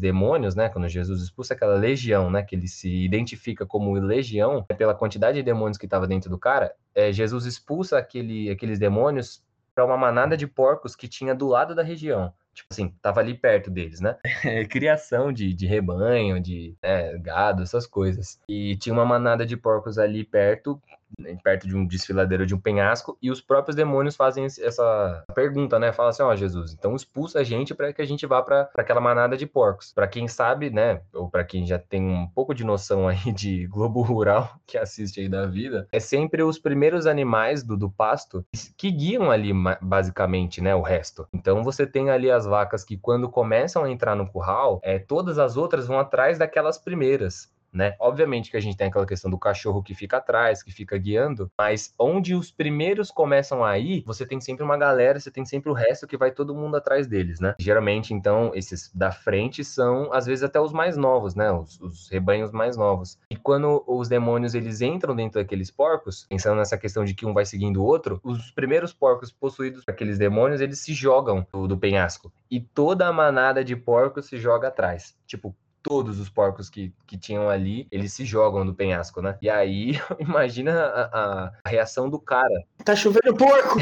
demônios, né? Quando Jesus expulsa aquela legião, né? Que ele se identifica como legião, é pela quantidade de demônios que estava dentro do cara, é, Jesus expulsa aquele, aqueles demônios para uma manada de porcos que tinha do lado da região. Tipo assim, tava ali perto deles, né? *laughs* Criação de, de rebanho, de né, gado, essas coisas. E tinha uma manada de porcos ali perto perto de um desfiladeiro de um penhasco, e os próprios demônios fazem essa pergunta, né? Fala assim: Ó, oh, Jesus, então expulsa a gente para que a gente vá para aquela manada de porcos. Para quem sabe, né? Ou para quem já tem um pouco de noção aí de globo *laughs* rural que assiste aí da vida, é sempre os primeiros animais do, do pasto que guiam ali, basicamente, né? O resto. Então você tem ali as vacas que, quando começam a entrar no curral, é, todas as outras vão atrás daquelas primeiras né? Obviamente que a gente tem aquela questão do cachorro que fica atrás, que fica guiando, mas onde os primeiros começam a ir, você tem sempre uma galera, você tem sempre o resto que vai todo mundo atrás deles, né? Geralmente, então, esses da frente são, às vezes, até os mais novos, né? Os, os rebanhos mais novos. E quando os demônios, eles entram dentro daqueles porcos, pensando nessa questão de que um vai seguindo o outro, os primeiros porcos possuídos por aqueles demônios, eles se jogam do, do penhasco. E toda a manada de porcos se joga atrás. Tipo, todos os porcos que, que tinham ali, eles se jogam no penhasco, né? E aí, *laughs* imagina a, a, a reação do cara. Tá chovendo porco!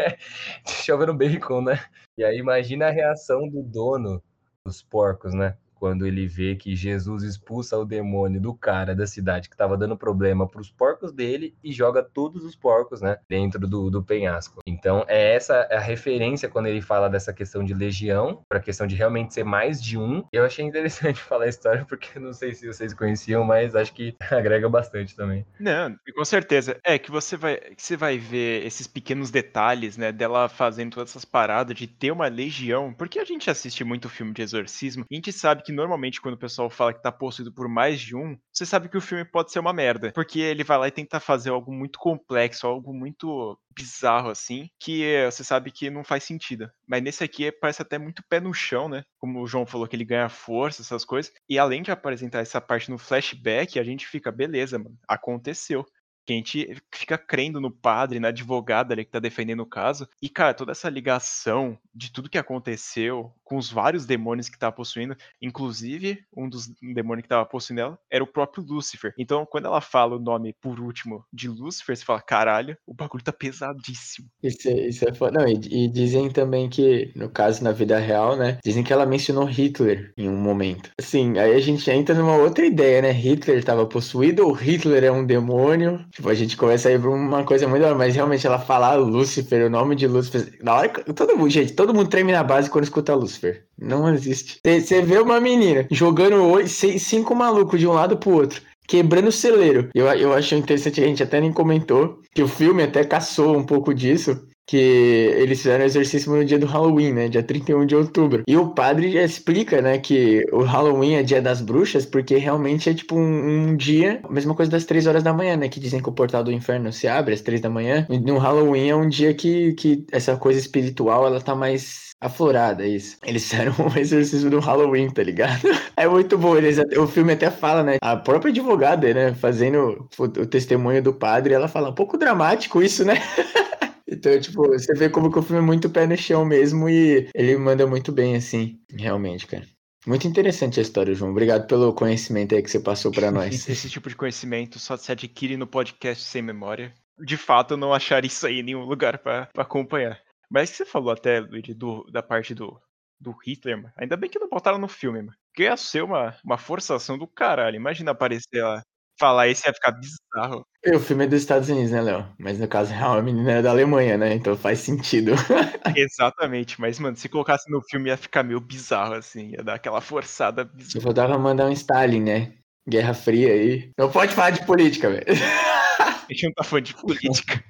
*laughs* chovendo bacon, né? E aí, imagina a reação do dono dos porcos, né? Quando ele vê que Jesus expulsa o demônio do cara da cidade que estava dando problema para os porcos dele e joga todos os porcos, né, dentro do, do penhasco. Então, é essa a referência quando ele fala dessa questão de legião, para a questão de realmente ser mais de um. Eu achei interessante *laughs* falar a história, porque não sei se vocês conheciam, mas acho que *laughs* agrega bastante também. Não, com certeza. É que você vai, que você vai ver esses pequenos detalhes, né, dela fazendo todas essas paradas de ter uma legião, porque a gente assiste muito filme de exorcismo, a gente sabe que normalmente quando o pessoal fala que tá possuído por mais de um, você sabe que o filme pode ser uma merda, porque ele vai lá e tenta fazer algo muito complexo, algo muito bizarro assim, que você sabe que não faz sentido. Mas nesse aqui parece até muito pé no chão, né? Como o João falou que ele ganha força, essas coisas. E além de apresentar essa parte no flashback, a gente fica, beleza, mano, aconteceu que a gente fica crendo no padre, na advogada ali que tá defendendo o caso. E, cara, toda essa ligação de tudo que aconteceu com os vários demônios que tava possuindo, inclusive um dos demônios que tava possuindo ela era o próprio Lúcifer. Então, quando ela fala o nome por último de Lúcifer, você fala, caralho, o bagulho tá pesadíssimo. Isso, isso é foda. Não, e, e dizem também que, no caso, na vida real, né, dizem que ela mencionou Hitler em um momento. Assim, aí a gente entra numa outra ideia, né? Hitler tava possuído ou Hitler é um demônio? Tipo, a gente começa a ir pra uma coisa muito mas realmente ela falar Lúcifer, o nome de Lúcifer. Na hora. Todo mundo, gente, todo mundo treme na base quando escuta Lúcifer. Não existe. Você vê uma menina jogando oito, cinco malucos de um lado pro outro quebrando o celeiro. Eu, eu acho interessante, a gente até nem comentou, que o filme até caçou um pouco disso, que eles fizeram exercício no dia do Halloween, né? Dia 31 de outubro. E o padre já explica, né, que o Halloween é dia das bruxas, porque realmente é tipo um, um dia, mesma coisa das 3 horas da manhã, né? Que dizem que o portal do inferno se abre às 3 da manhã. E no Halloween é um dia que, que essa coisa espiritual ela tá mais aflorada, é isso. Eles fizeram *laughs* um exercício do Halloween, tá ligado? *laughs* É muito bom. Eles, o filme até fala, né? A própria advogada, né? Fazendo o, o testemunho do padre, ela fala um pouco dramático isso, né? *laughs* Então, tipo, você vê como que o filme é muito pé no chão mesmo e ele manda muito bem, assim, realmente, cara. Muito interessante a história, João. Obrigado pelo conhecimento aí que você passou para nós. *laughs* Esse tipo de conhecimento só se adquire no podcast sem memória. De fato, eu não achar isso aí em nenhum lugar para acompanhar. Mas que você falou até, Luigi, do, da parte do, do Hitler, mano. Ainda bem que não botaram no filme, mano. Porque ia ser uma, uma forçação do caralho. Imagina aparecer lá falar isso ia ficar bizarro. o filme é dos Estados Unidos, né, Léo? Mas no caso, a menina é da Alemanha, né? Então faz sentido. *laughs* Exatamente, mas, mano, se colocasse no filme ia ficar meio bizarro, assim, ia dar aquela forçada bizarra. Se for dar pra mandar um Stalin, né? Guerra Fria aí. Não pode falar de política, velho. *laughs* A gente não tá falando de política.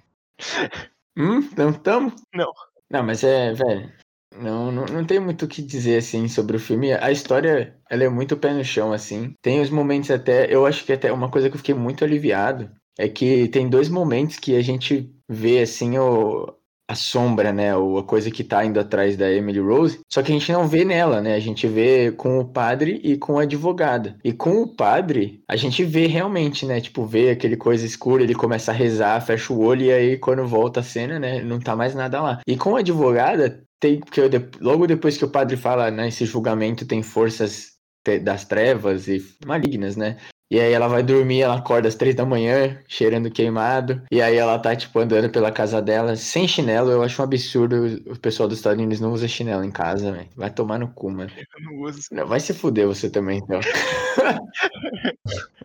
hum? Não tamo? Não. Não, mas é, velho. Não, não, não tem muito o que dizer, assim, sobre o filme. A história, ela é muito pé no chão, assim. Tem os momentos até... Eu acho que até uma coisa que eu fiquei muito aliviado é que tem dois momentos que a gente vê, assim, o, a sombra, né? Ou a coisa que tá indo atrás da Emily Rose. Só que a gente não vê nela, né? A gente vê com o padre e com a advogada. E com o padre, a gente vê realmente, né? Tipo, vê aquele coisa escura, ele começa a rezar, fecha o olho e aí quando volta a cena, né? Não tá mais nada lá. E com a advogada, tem porque eu, logo depois que o padre fala, né, esse julgamento tem forças das trevas e malignas, né? E aí ela vai dormir, ela acorda às três da manhã, cheirando queimado. E aí ela tá, tipo, andando pela casa dela sem chinelo. Eu acho um absurdo o pessoal dos Estados Unidos não usa chinelo em casa, velho. Vai tomar no cu, mano. Eu não uso. Não, vai se fuder você também, então. *laughs*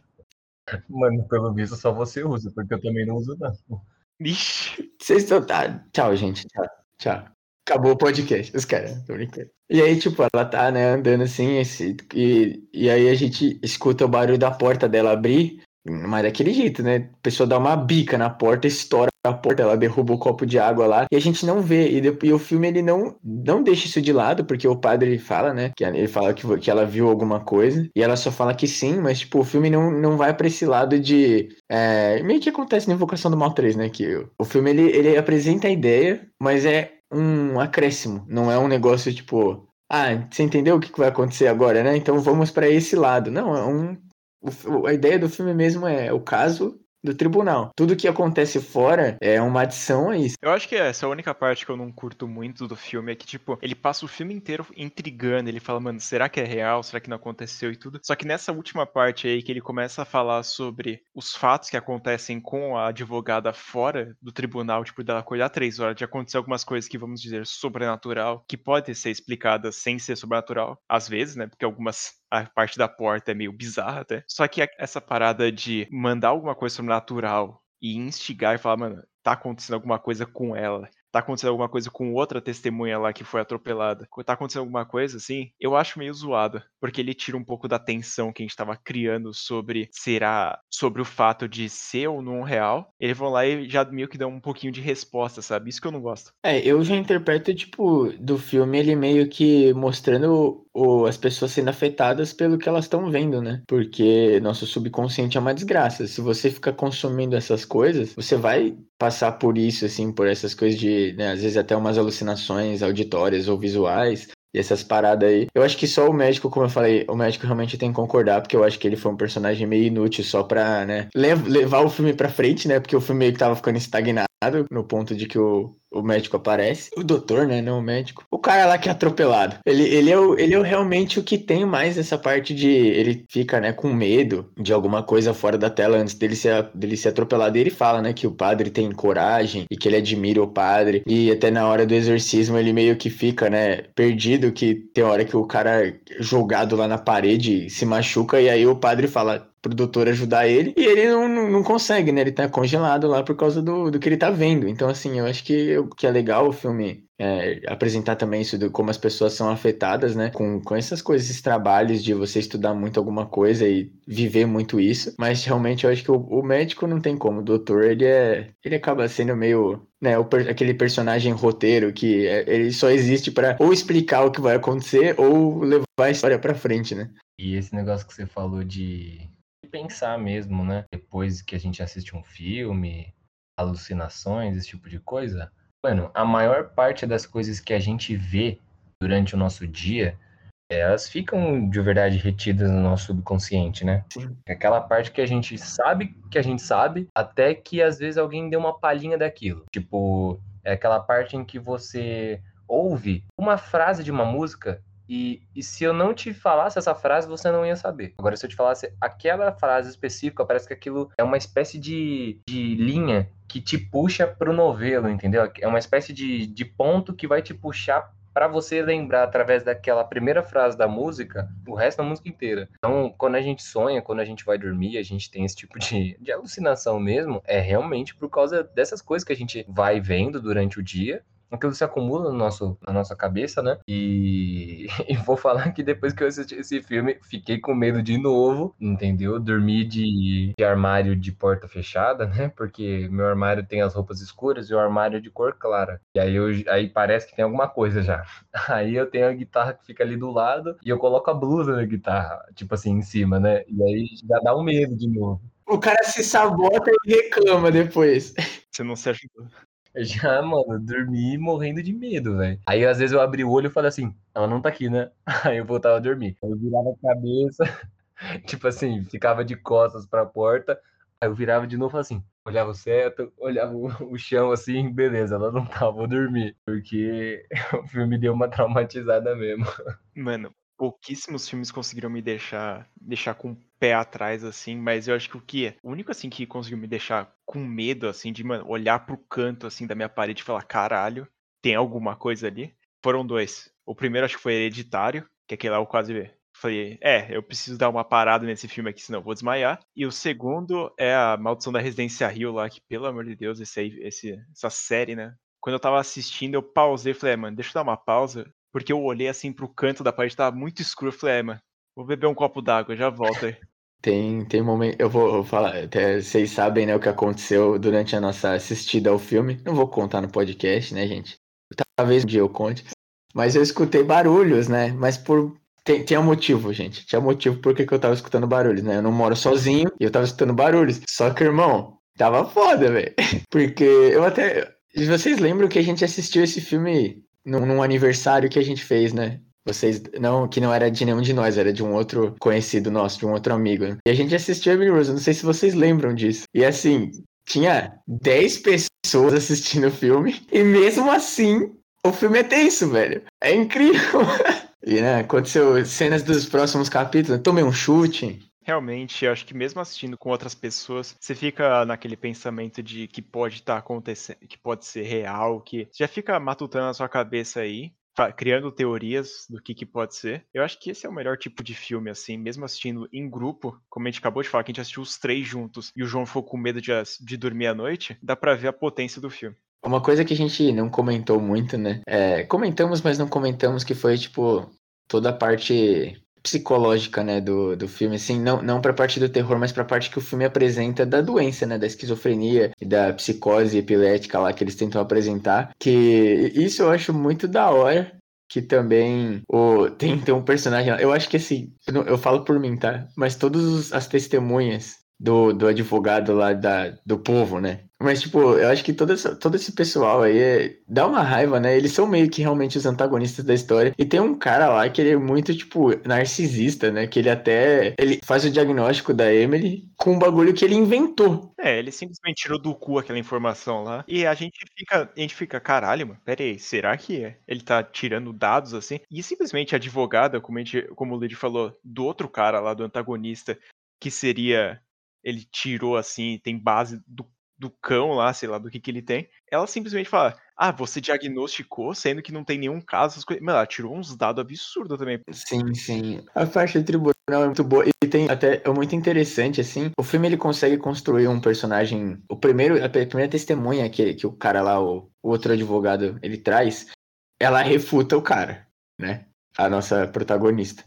Mano, pelo visto só você usa, porque eu também não uso, não. Ixi. Vocês estão. Tá. Tchau, gente. Tchau. Tchau. Acabou o podcast, os caras, tô brincando. E aí, tipo, ela tá, né, andando assim, esse, e, e aí a gente escuta o barulho da porta dela abrir, mas daquele jeito, né? A pessoa dá uma bica na porta, estoura a porta, ela derruba o copo de água lá, e a gente não vê. E, e, o filme, ele não, não deixa isso de lado, porque o padre fala, né? Que ele fala que, que ela viu alguma coisa, e ela só fala que sim, mas, tipo, o filme não, não vai pra esse lado de. É, meio que acontece na Invocação do Mal 3, né? Que o, o filme, ele, ele apresenta a ideia, mas é um acréscimo, não é um negócio tipo, ah, você entendeu o que vai acontecer agora, né? Então vamos para esse lado. Não, é um. A ideia do filme mesmo é o caso do tribunal. Tudo que acontece fora é uma adição a isso. Eu acho que essa é a única parte que eu não curto muito do filme, é que, tipo, ele passa o filme inteiro intrigando, ele fala, mano, será que é real? Será que não aconteceu e tudo? Só que nessa última parte aí, que ele começa a falar sobre os fatos que acontecem com a advogada fora do tribunal, tipo, dela acordar três horas, de acontecer algumas coisas que, vamos dizer, sobrenatural, que pode ser explicadas sem ser sobrenatural, às vezes, né, porque algumas a parte da porta é meio bizarra até. Só que essa parada de mandar alguma coisa sobrenatural e instigar e falar, mano, tá acontecendo alguma coisa com ela tá acontecendo alguma coisa com outra testemunha lá que foi atropelada, tá acontecendo alguma coisa assim, eu acho meio zoado, porque ele tira um pouco da tensão que a gente tava criando sobre será sobre o fato de ser ou não real. Ele vão lá e já meio que dá um pouquinho de resposta, sabe? Isso que eu não gosto. É, eu já interpreto tipo do filme ele meio que mostrando o, as pessoas sendo afetadas pelo que elas estão vendo, né? Porque nosso subconsciente é uma desgraça. Se você ficar consumindo essas coisas, você vai passar por isso, assim, por essas coisas de, né, às vezes até umas alucinações auditórias ou visuais, e essas paradas aí. Eu acho que só o médico, como eu falei, o médico realmente tem que concordar, porque eu acho que ele foi um personagem meio inútil só pra, né, levar o filme pra frente, né, porque o filme meio que tava ficando estagnado no ponto de que o, o médico aparece. O doutor, né? Não o médico. O cara lá que é atropelado. Ele, ele, é, o, ele é realmente o que tem mais essa parte de. Ele fica, né, com medo de alguma coisa fora da tela antes dele ser, dele ser atropelado. E ele fala, né, que o padre tem coragem e que ele admira o padre. E até na hora do exorcismo ele meio que fica, né, perdido. Que tem hora que o cara jogado lá na parede se machuca. E aí o padre fala: pro doutor ajudar ele, e ele não, não, não, consegue, né? Ele tá congelado lá por causa do, do que ele tá vendo. Então, assim, eu acho que, que é legal o filme é, apresentar também isso de como as pessoas são afetadas, né? Com, com essas coisas, esses trabalhos de você estudar muito alguma coisa e viver muito isso. Mas realmente eu acho que o, o médico não tem como. O doutor, ele é. Ele acaba sendo meio. Né, o, aquele personagem roteiro que é, ele só existe para ou explicar o que vai acontecer ou levar a história para frente, né? E esse negócio que você falou de pensar mesmo, né? Depois que a gente assiste um filme, alucinações, esse tipo de coisa. Mano, a maior parte das coisas que a gente vê durante o nosso dia, elas ficam de verdade retidas no nosso subconsciente, né? Sim. Aquela parte que a gente sabe que a gente sabe, até que às vezes alguém deu uma palhinha daquilo. Tipo, é aquela parte em que você ouve uma frase de uma música e, e, se eu não te falasse essa frase, você não ia saber. Agora, se eu te falasse aquela frase específica, parece que aquilo é uma espécie de, de linha que te puxa pro novelo, entendeu? É uma espécie de, de ponto que vai te puxar para você lembrar através daquela primeira frase da música o resto da música inteira. Então, quando a gente sonha, quando a gente vai dormir, a gente tem esse tipo de, de alucinação mesmo, é realmente por causa dessas coisas que a gente vai vendo durante o dia aquilo se acumula no nosso, na nossa cabeça, né? E, *laughs* e vou falar que depois que eu assisti esse filme, fiquei com medo de novo, entendeu? Dormi de, de armário de porta fechada, né? Porque meu armário tem as roupas escuras e o armário é de cor clara. E aí, eu, aí parece que tem alguma coisa já. *laughs* Aí eu tenho a guitarra que fica ali do lado e eu coloco a blusa da guitarra, tipo assim, em cima, né? E aí já dá um medo de novo. O cara se sabota e reclama depois. Você não se ajudou. Já, mano, dormi morrendo de medo, velho. Aí às vezes eu abri o olho e falei assim, ela não tá aqui, né? *laughs* Aí eu voltava a dormir. Aí eu virava a cabeça, *laughs* tipo assim, ficava de costas pra porta. Aí eu virava de novo assim, olhava o teto, olhava o, *laughs* chão assim, beleza, ela não tava, vou dormir. Porque o filme deu uma traumatizada mesmo. Mano, pouquíssimos filmes conseguiram me deixar deixar com pé atrás assim, mas eu acho que o que o único assim que conseguiu me deixar com medo assim de mano, olhar pro canto assim da minha parede e falar caralho, tem alguma coisa ali. Foram dois. O primeiro acho que foi Hereditário, que é aquele lá eu quase falei, é, eu preciso dar uma parada nesse filme aqui, senão eu vou desmaiar. E o segundo é a Maldição da Residência Rio lá, que pelo amor de Deus, esse aí, esse, essa série, né? Quando eu tava assistindo, eu pausei e falei, é, mano, deixa eu dar uma pausa, porque eu olhei assim pro canto da parede, tava muito escuro. Eu falei, é, mano, vou beber um copo d'água, já volto aí. *laughs* Tem, tem momento. Eu vou, falar, até vocês sabem, né, o que aconteceu durante a nossa assistida ao filme. Não vou contar no podcast, né, gente? Talvez um dia eu conte. Mas eu escutei barulhos, né? Mas por. Tem, tinha motivo, gente. Tinha motivo por que eu tava escutando barulhos, né? Eu não moro sozinho e eu tava escutando barulhos. Só que, irmão, tava foda, velho. *laughs* Porque eu até. Vocês lembram que a gente assistiu esse filme num, num aniversário que a gente fez, né? Vocês não, que não era de nenhum de nós, era de um outro conhecido nosso, de um outro amigo. E a gente assistiu Emily Rose, não sei se vocês lembram disso. E assim, tinha 10 pessoas assistindo o filme, *laughs* e mesmo assim, o filme é tenso, velho. É incrível. *laughs* e né, aconteceu cenas dos próximos capítulos, tomei um chute, Realmente, eu acho que mesmo assistindo com outras pessoas, você fica naquele pensamento de que pode estar tá acontecendo, que pode ser real, que já fica matutando na sua cabeça aí, criando teorias do que, que pode ser. Eu acho que esse é o melhor tipo de filme, assim, mesmo assistindo em grupo, como a gente acabou de falar, que a gente assistiu os três juntos e o João ficou com medo de, de dormir à noite, dá pra ver a potência do filme. Uma coisa que a gente não comentou muito, né? É, comentamos, mas não comentamos que foi, tipo, toda a parte psicológica, né, do, do filme, assim, não, não pra parte do terror, mas pra parte que o filme apresenta da doença, né, da esquizofrenia e da psicose epilética lá que eles tentam apresentar, que isso eu acho muito da hora, que também o, tem, tem um personagem eu acho que assim, eu, eu falo por mim, tá, mas todas as testemunhas do, do advogado lá da, do povo, né? Mas, tipo, eu acho que todo esse, todo esse pessoal aí é, dá uma raiva, né? Eles são meio que realmente os antagonistas da história. E tem um cara lá que ele é muito, tipo, narcisista, né? Que ele até ele faz o diagnóstico da Emily com um bagulho que ele inventou. É, ele simplesmente tirou do cu aquela informação lá. E a gente fica, a gente fica, caralho, mano, pera aí, será que é? ele tá tirando dados assim? E simplesmente a advogada, como, a gente, como o Lid falou, do outro cara lá, do antagonista, que seria ele tirou assim, tem base do, do cão lá, sei lá, do que que ele tem. Ela simplesmente fala: Ah, você diagnosticou, sendo que não tem nenhum caso. Mano, ela tirou uns dados absurdos também. Sim, sim. A do tribunal é muito boa. E tem até é muito interessante, assim. O filme ele consegue construir um personagem. O primeiro, a primeira testemunha que, que o cara lá, o, o outro advogado, ele traz, ela refuta o cara, né? A nossa protagonista.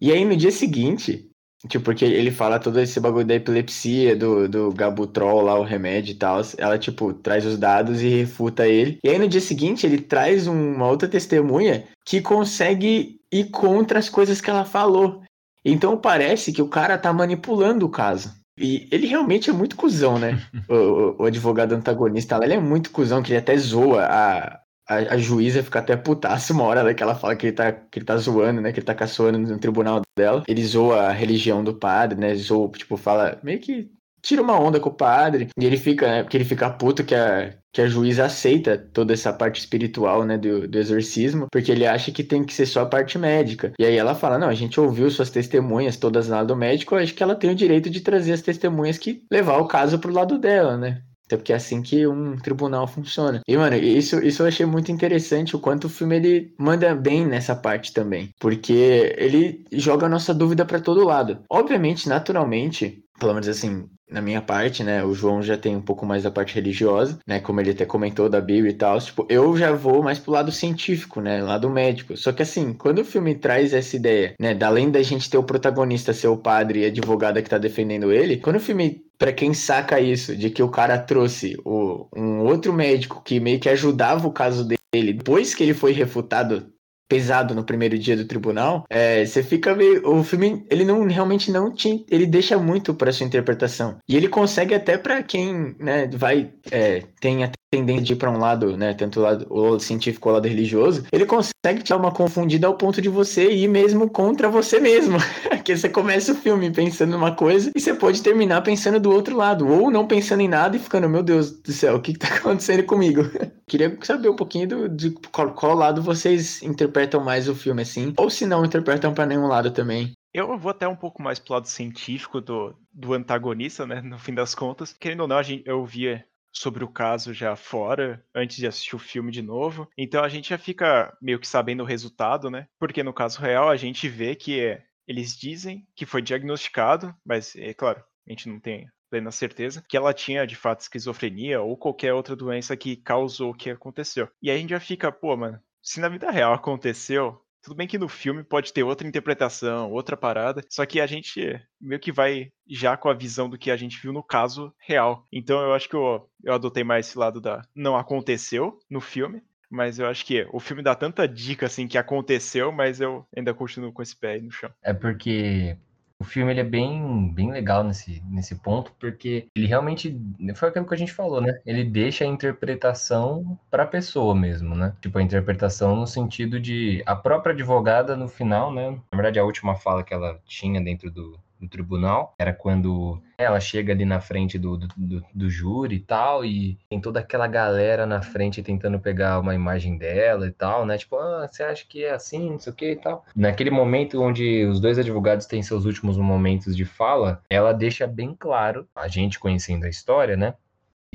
E aí no dia seguinte, Tipo, porque ele fala todo esse bagulho da epilepsia, do, do Gabutrol lá, o remédio e tal. Ela, tipo, traz os dados e refuta ele. E aí no dia seguinte ele traz uma outra testemunha que consegue ir contra as coisas que ela falou. Então parece que o cara tá manipulando o caso. E ele realmente é muito cuzão, né? *laughs* o, o, o, advogado antagonista, ele é muito cuzão, que ele até zoa a, a, a, juíza fica até putaça uma hora né, que ela fala que ele, tá, que ele tá zoando, né? Que ele tá caçoando no tribunal dela. Ele zoa a religião do padre, né? Zoa, tipo, fala meio que tira uma onda com o padre. E ele fica, né? Porque ele fica puto que a, que a juíza aceita toda essa parte espiritual, né? Do, do exorcismo, porque ele acha que tem que ser só a parte médica. E aí ela fala: não, a gente ouviu suas testemunhas todas lá do médico, acho que ela tem o direito de trazer as testemunhas que levar o caso pro lado dela, né? Até porque é assim que um tribunal funciona. E, mano, isso, isso eu achei muito interessante, o quanto o filme ele manda bem nessa parte também. Porque ele joga a nossa dúvida para todo lado. Obviamente, naturalmente, pelo menos assim, na minha parte, né? O João já tem um pouco mais da parte religiosa, né? Como ele até comentou da Bíblia e tal. Tipo, eu já vou mais pro lado científico, né? Lado médico. Só que assim, quando o filme traz essa ideia, né? Além da gente ter o protagonista ser o padre e a advogada que tá defendendo ele, quando o filme para quem saca isso, de que o cara trouxe o, um outro médico que meio que ajudava o caso dele, depois que ele foi refutado pesado no primeiro dia do tribunal, é, você fica meio. O filme, ele não realmente não te. Ele deixa muito para sua interpretação. E ele consegue até para quem né, vai. É, tem a tendência de ir para um lado, né? Tanto o lado, o lado científico ou o lado religioso, ele consegue te dar uma confundida ao ponto de você ir mesmo contra você mesmo. *laughs* Porque você começa o filme pensando numa coisa e você pode terminar pensando do outro lado. Ou não pensando em nada e ficando, meu Deus do céu, o que, que tá *laughs* acontecendo comigo? *laughs* Queria saber um pouquinho do, de qual, qual lado vocês interpretam mais o filme, assim. Ou se não interpretam para nenhum lado também. Eu vou até um pouco mais pro lado científico do, do antagonista, né? No fim das contas. Querendo ou não, eu via sobre o caso já fora, antes de assistir o filme de novo. Então a gente já fica meio que sabendo o resultado, né? Porque no caso real a gente vê que é, eles dizem que foi diagnosticado, mas é claro, a gente não tem plena certeza que ela tinha de fato esquizofrenia ou qualquer outra doença que causou o que aconteceu. E aí a gente já fica, pô, mano, se na vida real aconteceu, tudo bem que no filme pode ter outra interpretação, outra parada, só que a gente meio que vai já com a visão do que a gente viu no caso real. Então eu acho que eu, eu adotei mais esse lado da não aconteceu no filme, mas eu acho que o filme dá tanta dica assim que aconteceu, mas eu ainda continuo com esse pé aí no chão. É porque o filme ele é bem, bem legal nesse, nesse ponto, porque ele realmente. Foi aquilo que a gente falou, né? Ele deixa a interpretação para a pessoa mesmo, né? Tipo, a interpretação no sentido de. A própria advogada, no final, né? Na verdade, a última fala que ela tinha dentro do, no tribunal, era quando ela chega ali na frente do, do, do, do, júri e tal, e tem toda aquela galera na frente tentando pegar uma imagem dela e tal, né? Tipo, ah, você acha que é assim, não sei o que e tal. Naquele momento onde os dois advogados têm seus últimos momentos de fala, ela deixa bem claro, a gente conhecendo a história, né?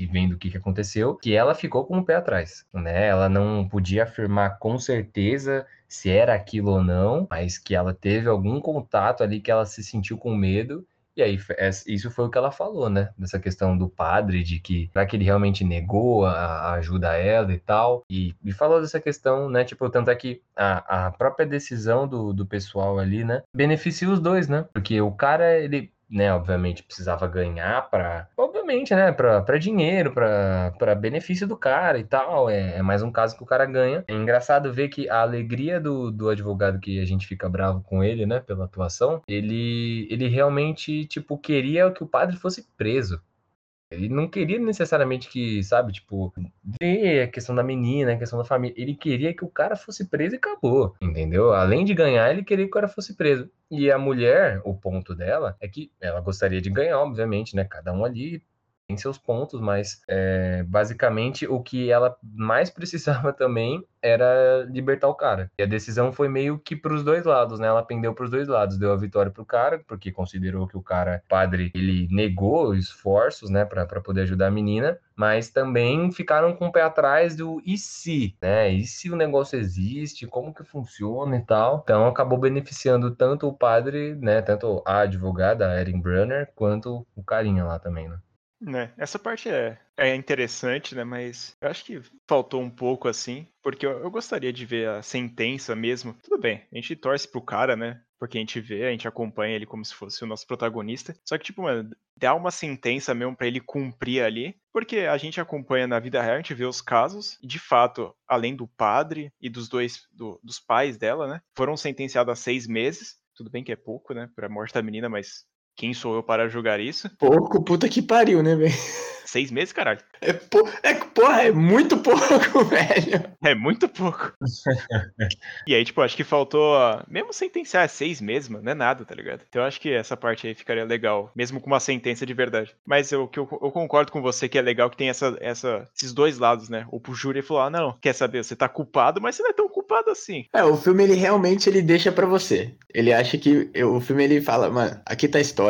E vendo o que, que aconteceu, que ela ficou com o pé atrás, né? Ela não podia afirmar com certeza se era aquilo ou não, mas que ela teve algum contato ali que ela se sentiu com medo. E aí, isso foi o que ela falou, né? Dessa questão do padre, de que será que ele realmente negou a, ajuda a ela e tal. E, e falou dessa questão, né? Tipo, tanto é que a, a própria decisão do, do pessoal ali, né? Beneficia os dois, né? Porque o cara, ele né, obviamente precisava ganhar para, obviamente, né, para dinheiro, para benefício do cara e tal. É, é, mais um caso que o cara ganha. É engraçado ver que a alegria do, do advogado que a gente fica bravo com ele, né, pela atuação, ele, ele realmente, tipo, queria que o padre fosse preso. Ele não queria necessariamente que, sabe, tipo, ver a questão da menina, a questão da família. Ele queria que o cara fosse preso e acabou, entendeu? Além de ganhar, ele queria que o cara fosse preso. E a mulher, o ponto dela é que ela gostaria de ganhar, obviamente, né? Cada um ali tem seus pontos, mas é, basicamente o que ela mais *laughs* precisava também era libertar o cara. E a decisão foi meio que para os dois lados, né? Ela pendeu para os dois lados, deu a vitória para o cara, porque considerou que o cara, padre, ele negou esforços, né, para poder ajudar a menina, mas também ficaram com o pé atrás do e se, né? E se o negócio existe, como que funciona e tal. Então acabou beneficiando tanto o padre, né, tanto a advogada, a Erin Brunner, quanto o carinha lá também, né? Né, essa parte é, é interessante, né? Mas eu acho que faltou um pouco assim, porque eu, eu, gostaria de ver a sentença mesmo. Tudo bem, a gente torce pro cara, né? Porque a gente vê, a gente acompanha ele como se fosse o nosso protagonista. Só que, tipo, mano, dá uma sentença mesmo para ele cumprir ali. Porque a gente acompanha na vida real, a gente vê os casos, e de fato, além do padre e dos dois, do, dos pais dela, né? Foram sentenciados a seis meses. Tudo bem que é pouco, né? Pra morte da menina, mas quem sou eu para julgar isso? Pouco, puta que pariu, né, velho? Seis meses, caralho. É, po... é, porra, é muito pouco, *laughs* velho. É muito pouco. *laughs* e aí, tipo, acho que faltou. Mesmo sentenciar seis meses, mano, não é nada, tá ligado? Então eu acho que essa parte aí ficaria legal, mesmo com uma sentença de verdade. Mas eu, eu, eu concordo com você que é legal que tem essa, essa, esses dois lados, né? O pro júri falou: ah, não, quer saber, você tá culpado, mas você não é tão culpado assim. É, o filme ele realmente ele deixa para você. Ele acha que. O filme ele fala, mano, aqui tá a história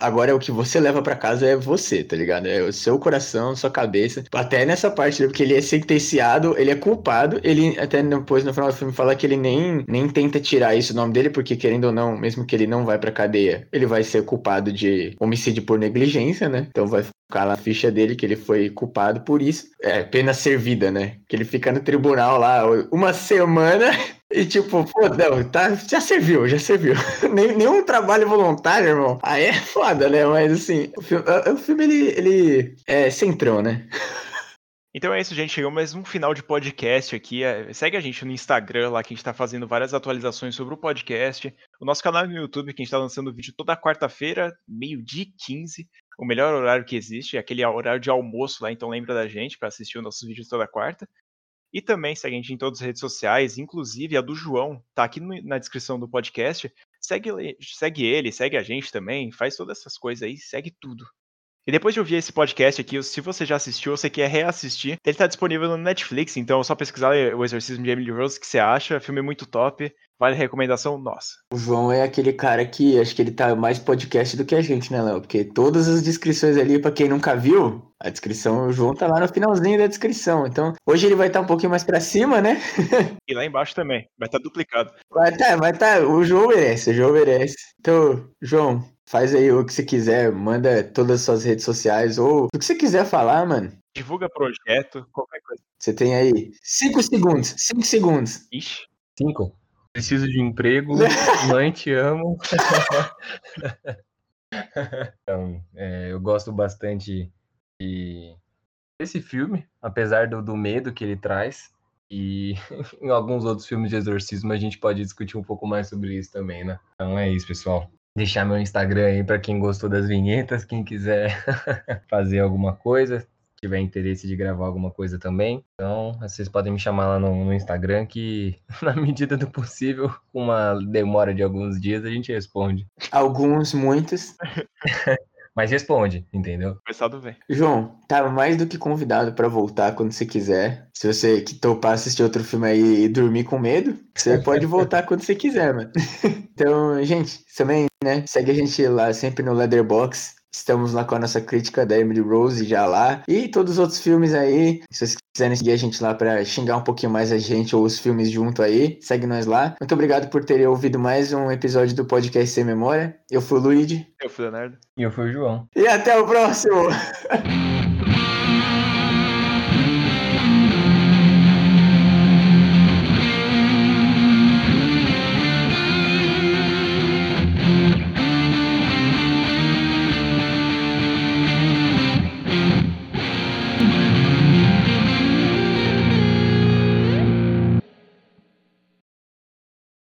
agora é o que você leva para casa é você, tá ligado? É o seu coração, sua cabeça. Até nessa parte, porque ele é sentenciado, ele é culpado, ele até depois no final do filme fala que ele nem, nem tenta tirar isso o nome dele, porque querendo ou não, mesmo que ele não vai pra cadeia, ele vai ser culpado de homicídio por negligência, né? Então vai ficar na ficha dele que ele foi culpado por isso. É, pena servida, né? Que ele fica no tribunal lá uma semana e tipo, pô, não, tá, já serviu, já serviu. *laughs* nenhum trabalho voluntário, irmão. Aí é foda, né? Mas assim, o filme, o filme ele, ele é centrão, né? Então é isso, gente. Chegou mais um final de podcast aqui. É, segue a gente no Instagram lá, que a gente está fazendo várias atualizações sobre o podcast. O nosso canal no YouTube, que a gente está lançando vídeo toda quarta-feira, meio-dia 15. O melhor horário que existe, é aquele horário de almoço lá, então lembra da gente para assistir os nossos vídeos toda quarta. E também segue a gente em todas as redes sociais, inclusive a do João, tá aqui no, na descrição do podcast. Segue, segue ele, segue a gente também, faz todas essas coisas aí, segue tudo. E depois de ouvir esse podcast aqui, se você já assistiu ou você quer reassistir, ele tá disponível no Netflix, então é só pesquisar o Exorcismo de Emily Rose que você acha, filme muito top. Vale a recomendação nossa. O João é aquele cara que acho que ele tá mais podcast do que a gente, né, Léo? Porque todas as descrições ali, para quem nunca viu, a descrição, o João tá lá no finalzinho da descrição. Então, hoje ele vai estar tá um pouquinho mais para cima, né? *laughs* e lá embaixo também, vai estar tá duplicado. Vai estar, tá, vai. Tá, o João merece, o João merece. Então, João, faz aí o que você quiser, manda todas as suas redes sociais ou o que você quiser falar, mano. Divulga projeto, qualquer coisa. Você tem aí cinco segundos, cinco segundos. Ixi. Cinco. Preciso de emprego, *laughs* mãe, te amo. *laughs* então, é, eu gosto bastante de, desse filme, apesar do, do medo que ele traz. E *laughs* em alguns outros filmes de exorcismo a gente pode discutir um pouco mais sobre isso também, né? Então é isso, pessoal. Deixar meu Instagram aí para quem gostou das vinhetas, quem quiser *laughs* fazer alguma coisa, tiver interesse de gravar alguma coisa também. Então, vocês podem me chamar lá no, no, Instagram que, *laughs* na medida do possível, com uma demora de alguns dias, a gente responde. Alguns, muitos. *laughs* Mas responde, entendeu? Começado bem. João, tá mais do que convidado para voltar quando você quiser. Se você que topar assistir outro filme aí e dormir com medo, você pode voltar quando você quiser, mano. Então, gente, também, né? Segue a gente lá sempre no Leatherbox. Estamos lá com a nossa crítica da Emily Rose já lá. E todos os outros filmes aí. Se vocês quiserem seguir a gente lá para xingar um pouquinho mais a gente ou os filmes junto aí, segue nós lá. Muito obrigado por terem ouvido mais um episódio do Podcast Sem Memória. Eu fui o Luigi. Eu fui o Leonardo. E eu fui o João. E até o próximo! *laughs*